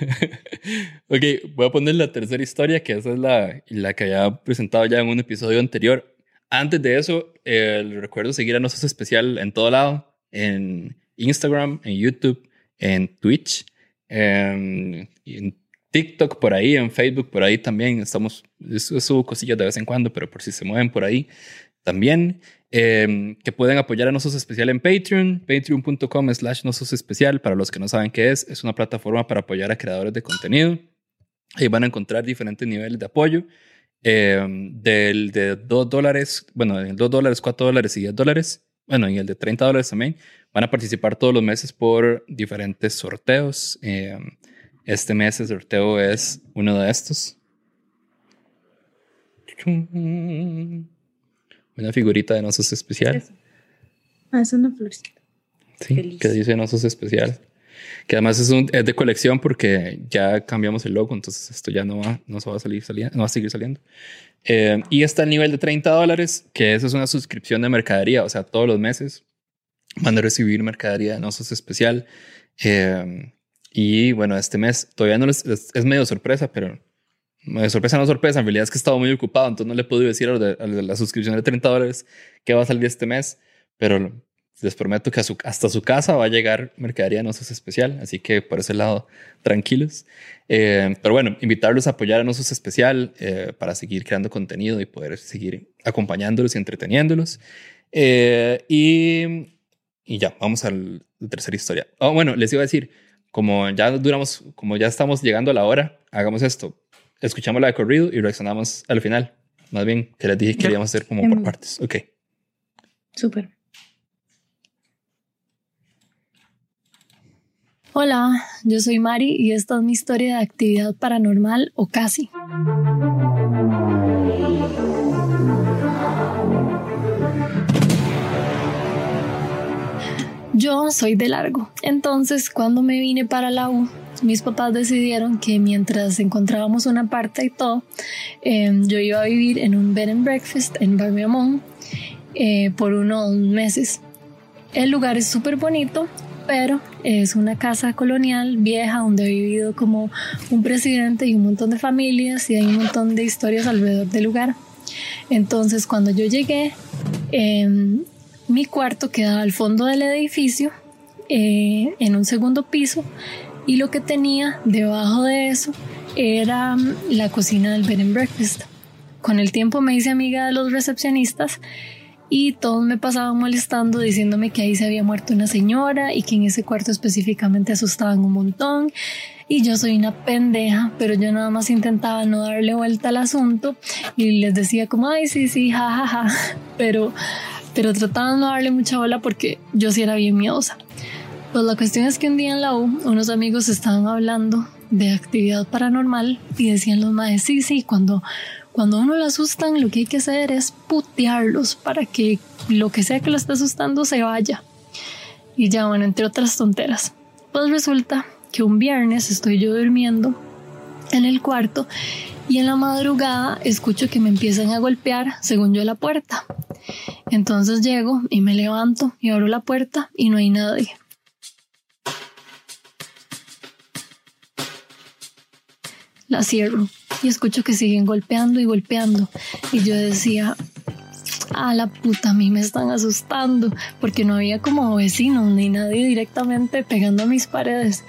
ok, voy a poner la tercera historia, que esa es la, la que había presentado ya en un episodio anterior. Antes de eso, eh, recuerdo seguir a Nosotros Especial en todo lado, en Instagram, en YouTube, en Twitch, en, y en TikTok por ahí, en Facebook por ahí también. Estamos, subo cosillas de vez en cuando, pero por si se mueven por ahí también. eh, que pueden apoyar a Nosos Especial en Patreon, patreon.com slash Nosos Especial. Para los que no saben qué es, es una plataforma para apoyar a creadores de contenido. Ahí van a encontrar diferentes niveles de apoyo. eh, del de 2 dólares, bueno, en 2 dólares, 4 dólares y 10 dólares. Bueno, y el de 30 dólares también. Van a participar todos los meses por diferentes sorteos. eh, este mes el sorteo es uno de estos. Una figurita de Nosos Especial. Ah, es una florcita. Sí, Feliz. que dice Nosos Especial. Que además es, un, es de colección porque ya cambiamos el logo, entonces esto ya no va, no se va a salir saliendo, no va a seguir saliendo. Eh, y está el nivel de 30 dólares, que eso es una suscripción de mercadería, o sea, todos los meses van a recibir mercadería de Nosos Especial. Eh, y bueno, este mes todavía no les, es, es medio sorpresa, pero medio sorpresa, no sorpresa. En realidad es que he estado muy ocupado, entonces no le he podido decir a de, a la suscripción de 30 dólares que va a salir este mes, pero les prometo que su- hasta su casa va a llegar mercadería de Nosos Especial, así que por ese lado, tranquilos. Eh, pero bueno, invitarlos a apoyar a Nosos Especial eh, para seguir creando contenido y poder seguir acompañándolos y entreteniéndolos. Eh, y, y ya, vamos a la tercera historia. Oh, bueno, les iba a decir, como ya duramos, como ya estamos llegando a la hora, hagamos esto. Escuchamos la de corrido y reaccionamos al final. Más bien, que les dije que queríamos hacer como por Em. partes. Ok. Súper. Hola, yo soy Mari y esta es mi historia de actividad paranormal o casi. Soy de largo, entonces cuando me vine para la U, mis papás decidieron que mientras encontrábamos una parte y todo, eh, yo iba a vivir en un bed and breakfast en Barmiamón eh, por unos meses. El lugar es súper bonito, pero es una casa colonial vieja donde ha vivido como un presidente y un montón de familias y hay un montón de historias alrededor del lugar. Entonces cuando yo llegué, em, mi cuarto quedaba al fondo del edificio, eh, en un segundo piso, y lo que tenía debajo de eso era mm, la cocina del bed and breakfast. Con el tiempo me hice amiga de los recepcionistas y todos me pasaban molestando diciéndome que ahí se había muerto una señora y que en ese cuarto específicamente asustaban un montón y yo soy una pendeja, pero yo nada más intentaba no darle vuelta al asunto y les decía como, ay, sí, sí, jajaja, pero, pero trataba de no darle mucha bola porque yo sí era bien miedosa. Pues la cuestión es que un día en la U unos amigos estaban hablando de actividad paranormal y decían los maes, sí, sí, cuando cuando uno lo asustan, lo que hay que hacer es putearlos para que lo que sea que lo esté asustando se vaya. Y ya, bueno, entre otras tonteras. Pues resulta que un viernes estoy yo durmiendo en el cuarto y en la madrugada escucho que me empiezan a golpear según yo la puerta. Entonces llego y me levanto y abro la puerta y no hay nadie. La cierro y escucho que siguen golpeando y golpeando. Y yo decía, a la puta, a mí me están asustando, porque no había como vecinos ni nadie directamente pegando a mis paredes.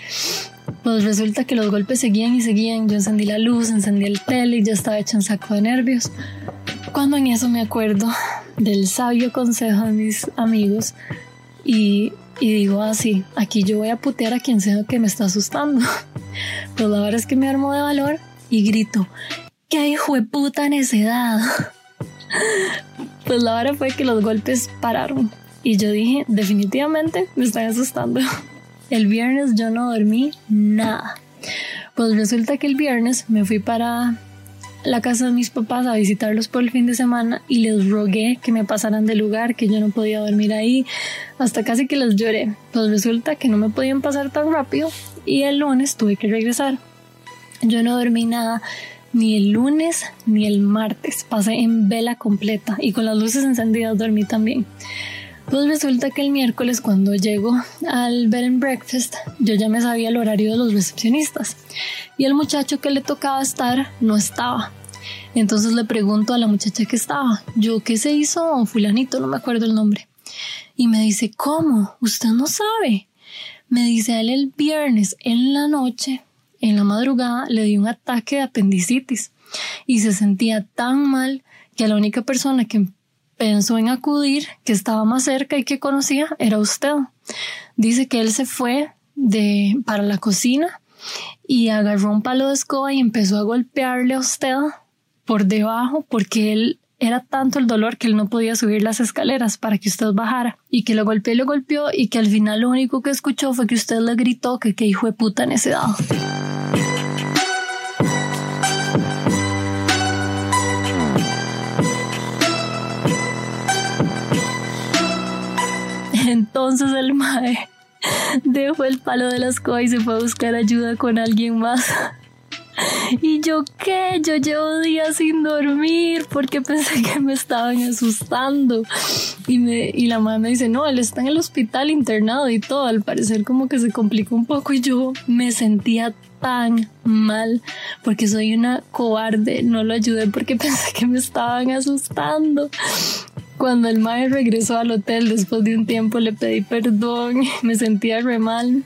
Pues resulta que los golpes seguían y seguían. Yo encendí la luz, encendí el tele y ya estaba hecho un saco de nervios. Cuando en eso me acuerdo del sabio consejo de mis amigos y, y digo así, aquí yo voy a putear a quien sea que me está asustando. Pues la verdad es que me armo de valor y grito, ¡qué hijo de puta necedad! Pues la hora fue que los golpes pararon y yo dije, definitivamente me están asustando. El viernes yo no dormí nada. Pues resulta que el viernes me fui para la casa de mis papás a visitarlos por el fin de semana y les rogué que me pasaran del lugar, que yo no podía dormir ahí, hasta casi que les lloré. Pues resulta que no me podían pasar tan rápido y el lunes tuve que regresar. Yo no dormí nada ni el lunes ni el martes. Pasé en vela completa y con las luces encendidas dormí también. Pues resulta que el miércoles cuando llego al bed and breakfast yo ya me sabía el horario de los recepcionistas y el muchacho que le tocaba estar no estaba. Entonces le pregunto a la muchacha que estaba, yo qué se hizo fulanito, no me acuerdo el nombre. Y me dice, ¿cómo? ¿Usted no sabe? Me dice él el viernes en la noche en la madrugada le dio un ataque de apendicitis y se sentía tan mal que la única persona que pensó en acudir, que estaba más cerca y que conocía, era usted. Dice que él se fue de, para la cocina y agarró un palo de escoba y empezó a golpearle a usted por debajo porque él era tanto el dolor que él no podía subir las escaleras para que usted bajara y que lo golpeó y lo golpeó y que al final lo único que escuchó fue que usted le gritó que qué hijo de puta necedad. Entonces el mae dejó el palo de la escoba y se fue a buscar ayuda con alguien más. Y yo qué, yo llevo días sin dormir porque pensé que me estaban asustando. Y, me, y la mamá me dice, no, él está en el hospital internado y todo. Al parecer como que se complicó un poco y yo me sentía tan mal porque soy una cobarde. No lo ayudé porque pensé que me estaban asustando. Cuando el mae regresó al hotel después de un tiempo le pedí perdón, me sentía re mal.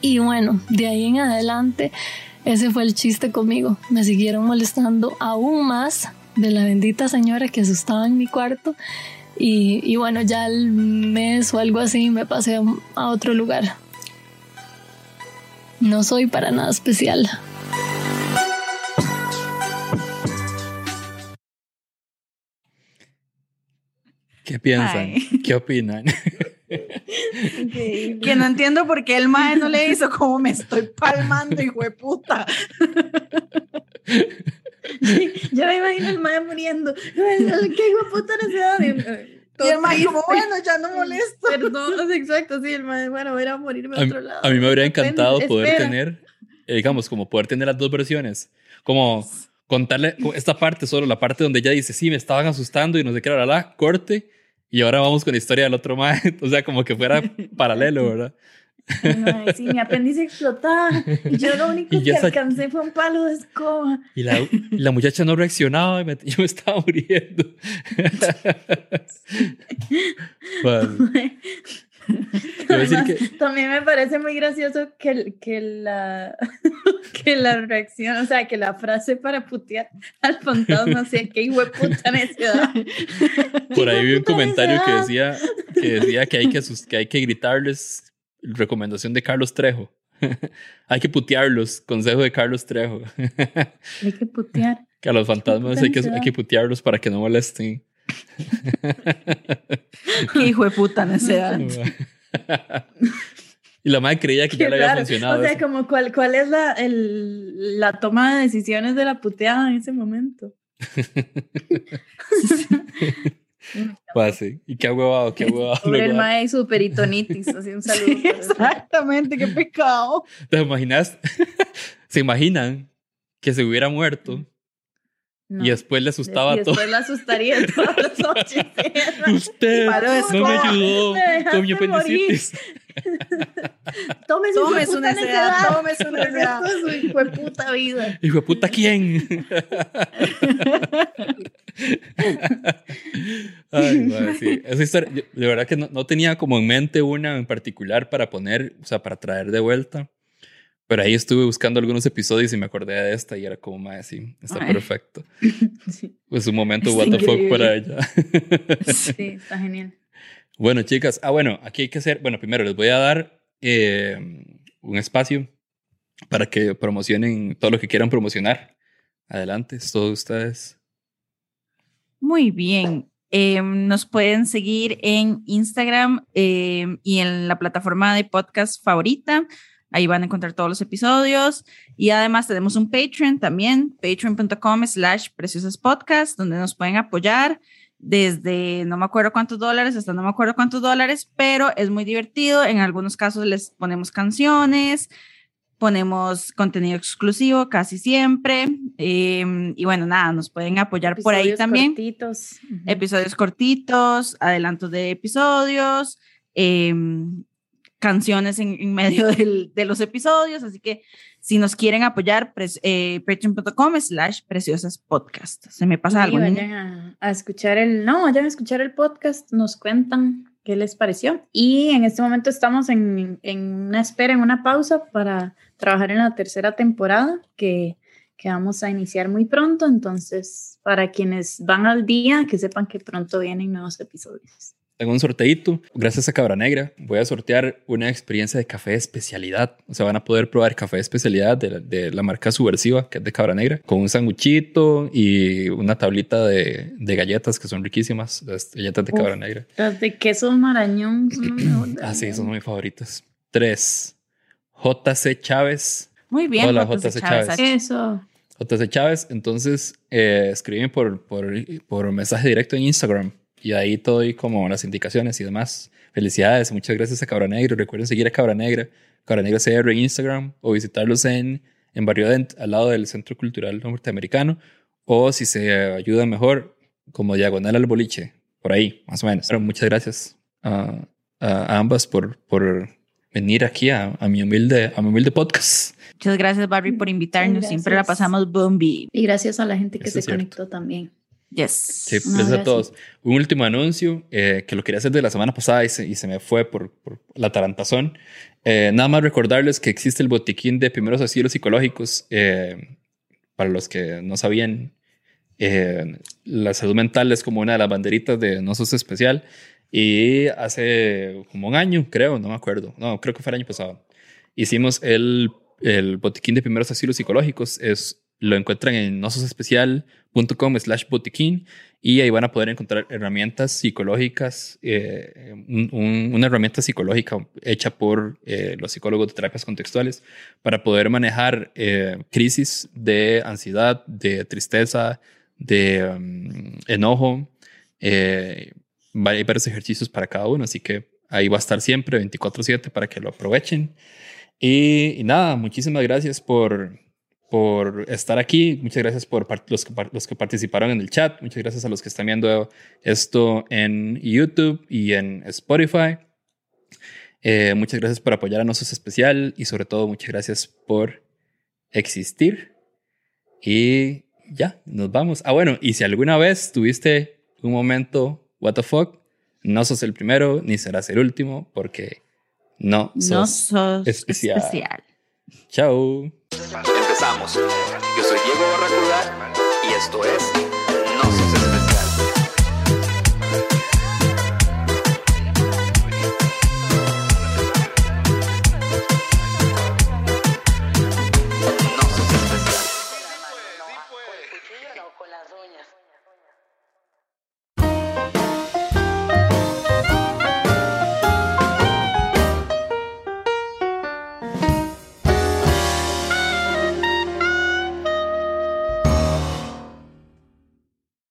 Y bueno, de ahí en adelante ese fue el chiste conmigo. Me siguieron molestando aún más de la bendita señora que asustaba en mi cuarto. Y, y bueno, ya el mes o algo así me pasé a otro lugar. No soy para nada especial. ¿Qué piensan? Ay. ¿Qué opinan? Que no entiendo por qué el mae no le hizo como me estoy palmando, hijo de puta. Yo me imagino el mae muriendo. ¿Qué hijo de puta necesidad? Y el mae como, bueno, ya no molesto. Perdón, exacto, sí, el mae, bueno, voy a ir a morirme a A, otro lado. a mí me habría encantado poder espera. tener eh, digamos, como poder tener las dos versiones. Como contarle esta parte, solo la parte donde ella dice, sí, me estaban asustando y no sé qué, la, la, corte. Y ahora vamos con la historia del otro más. O sea, como que fuera paralelo, ¿verdad? Ay, sí, mi apéndice explotaba y yo lo único que alcancé fue un palo de escoba. Y la, la muchacha no reaccionaba y me- yo me estaba muriendo. Vale. Además, que- También me parece muy gracioso que, que, la, que la reacción, o sea, que la frase para putear al fantasma sea que hijo de puta necedad. Por ahí vi un comentario que decía que, decía que, hay que, que hay que gritarles. Recomendación de Carlos Trejo. hay que putearlos. Consejo de Carlos Trejo. Hay que putear. que a los fantasmas hay que, hay que putearlos para que no molesten. Qué hijo de puta necedad. y la madre creía que ya Qué le había raro. funcionado. O sea, eso. como cuál, cuál es la, el, la toma de decisiones de la puteada en ese momento. Pues sí. Y qué huevado, qué huevado. Sobre el mae y su peritonitis. Así un saludo. Sí, exactamente, qué pecado. ¿Te imaginas? ¿Se imaginan que se hubiera muerto No. y después le asustaba y todo? después la asustaría todas las noches. Usted no me ayudó Me con mi apendicitis. Tome su Tome su puta necedad, tome su por el necedad. resto de su hijo de puta vida. Hijo de puta, ¿quién? Ay, madre, sí. Esa historia, yo- de verdad que no, no tenía como en mente una en particular para poner, o sea, para traer de vuelta. Pero ahí estuve buscando algunos episodios y me acordé de esta y era como, madre, sí, está Ay. perfecto. Sí, Pues un momento, Es what the fuck increíble. para ella. sí, está genial. Bueno, chicas, ah, bueno, aquí hay que hacer, bueno, primero les voy a dar eh, un espacio para que promocionen todo lo que quieran promocionar. Adelante, es todo de ustedes. Muy bien. Eh, nos pueden seguir en Instagram eh, y en la plataforma de podcast favorita. Ahí van a encontrar todos los episodios. Y además tenemos un Patreon también, patreon.com slash preciosas podcast, donde nos pueden apoyar desde no me acuerdo cuántos dólares hasta no me acuerdo cuántos dólares, pero es muy divertido. En algunos casos les ponemos canciones, ponemos contenido exclusivo casi siempre. eh, y bueno, nada, nos pueden apoyar por ahí también cortitos. Episodios cortitos, adelantos de episodios, em, canciones en, en medio del- de los episodios. Así que si nos quieren apoyar, eh, patreon.com slash preciosas podcast. ¿Se me pasa Y algo? vayan a, a escuchar el, no, vayan a escuchar el podcast, nos cuentan qué les pareció. Y en este momento estamos en, en una espera, en una pausa para trabajar en la tercera temporada que, que vamos a iniciar muy pronto. Entonces, para quienes van al día, que sepan que pronto vienen nuevos episodios. Tengo un sorteito. Gracias a Cabra Negra, voy a sortear una experiencia de café de especialidad. O sea, van a poder probar café de especialidad de la, de la marca Subversiva, que es de Cabra Negra, con un sanguchito y una tablita de, de galletas que son riquísimas, las galletas de Uf. Cabra Negra. Las de queso marañón son del Ah, sí, son mis favoritas. Tres. JC Chávez. Muy bien. Hola, JC Chávez. Chávez. Eso. JC Chávez, entonces eh, escriben por, por, por mensaje directo en Instagram y ahí te doy como las indicaciones y demás. Felicidades, muchas gracias a Cabra Negra. Recuerden seguir a Cabra Negra, Cabra Negra CR en Instagram o visitarlos en, en Barrio Dent, al lado del Centro Cultural Norteamericano. O si se ayuda mejor, como Diagonal al Boliche, por ahí, más o menos. Pero muchas gracias a, a ambas por, por venir aquí a, a, mi humilde, a mi humilde podcast. Muchas gracias, Barbie, por invitarnos. Siempre la pasamos bombi. Y gracias a la gente que Eso se conectó también. Yes. Sí, gracias a todos. Un último anuncio eh, que lo quería hacer de la semana pasada y se, y se me fue por, por la tarantazón. Eh, nada más recordarles que existe el botiquín de primeros asilos psicológicos. eh, para los que no sabían, eh, la salud mental es como una de las banderitas de No Sos Especial. Y hace como un año, creo, no me acuerdo. No, creo que fue el año pasado. Hicimos el, el botiquín de primeros asilos psicológicos. Es, lo encuentran en nososespecial.com slash botiquín y ahí van a poder encontrar herramientas psicológicas, eh, un- un- una herramienta psicológica hecha por eh, los psicólogos de terapias contextuales para poder manejar eh, crisis de ansiedad, de tristeza, de um, enojo. Hay varios ejercicios para cada uno, así que ahí va a estar siempre 24/7 para que lo aprovechen. Y, y nada, muchísimas gracias por, por estar aquí. Muchas gracias por los que, los que participaron en el chat. Muchas gracias a los que están viendo esto en YouTube y en Spotify. Eh, muchas gracias por apoyar a Nosos Especial y sobre todo muchas gracias por existir. Y ya, nos vamos. Ah, bueno, y si alguna vez tuviste un momento, what the fuck, no sos el primero ni serás el último porque no sos No sos especial. especial. Chao. Yo soy Diego Barracuda y esto es No sos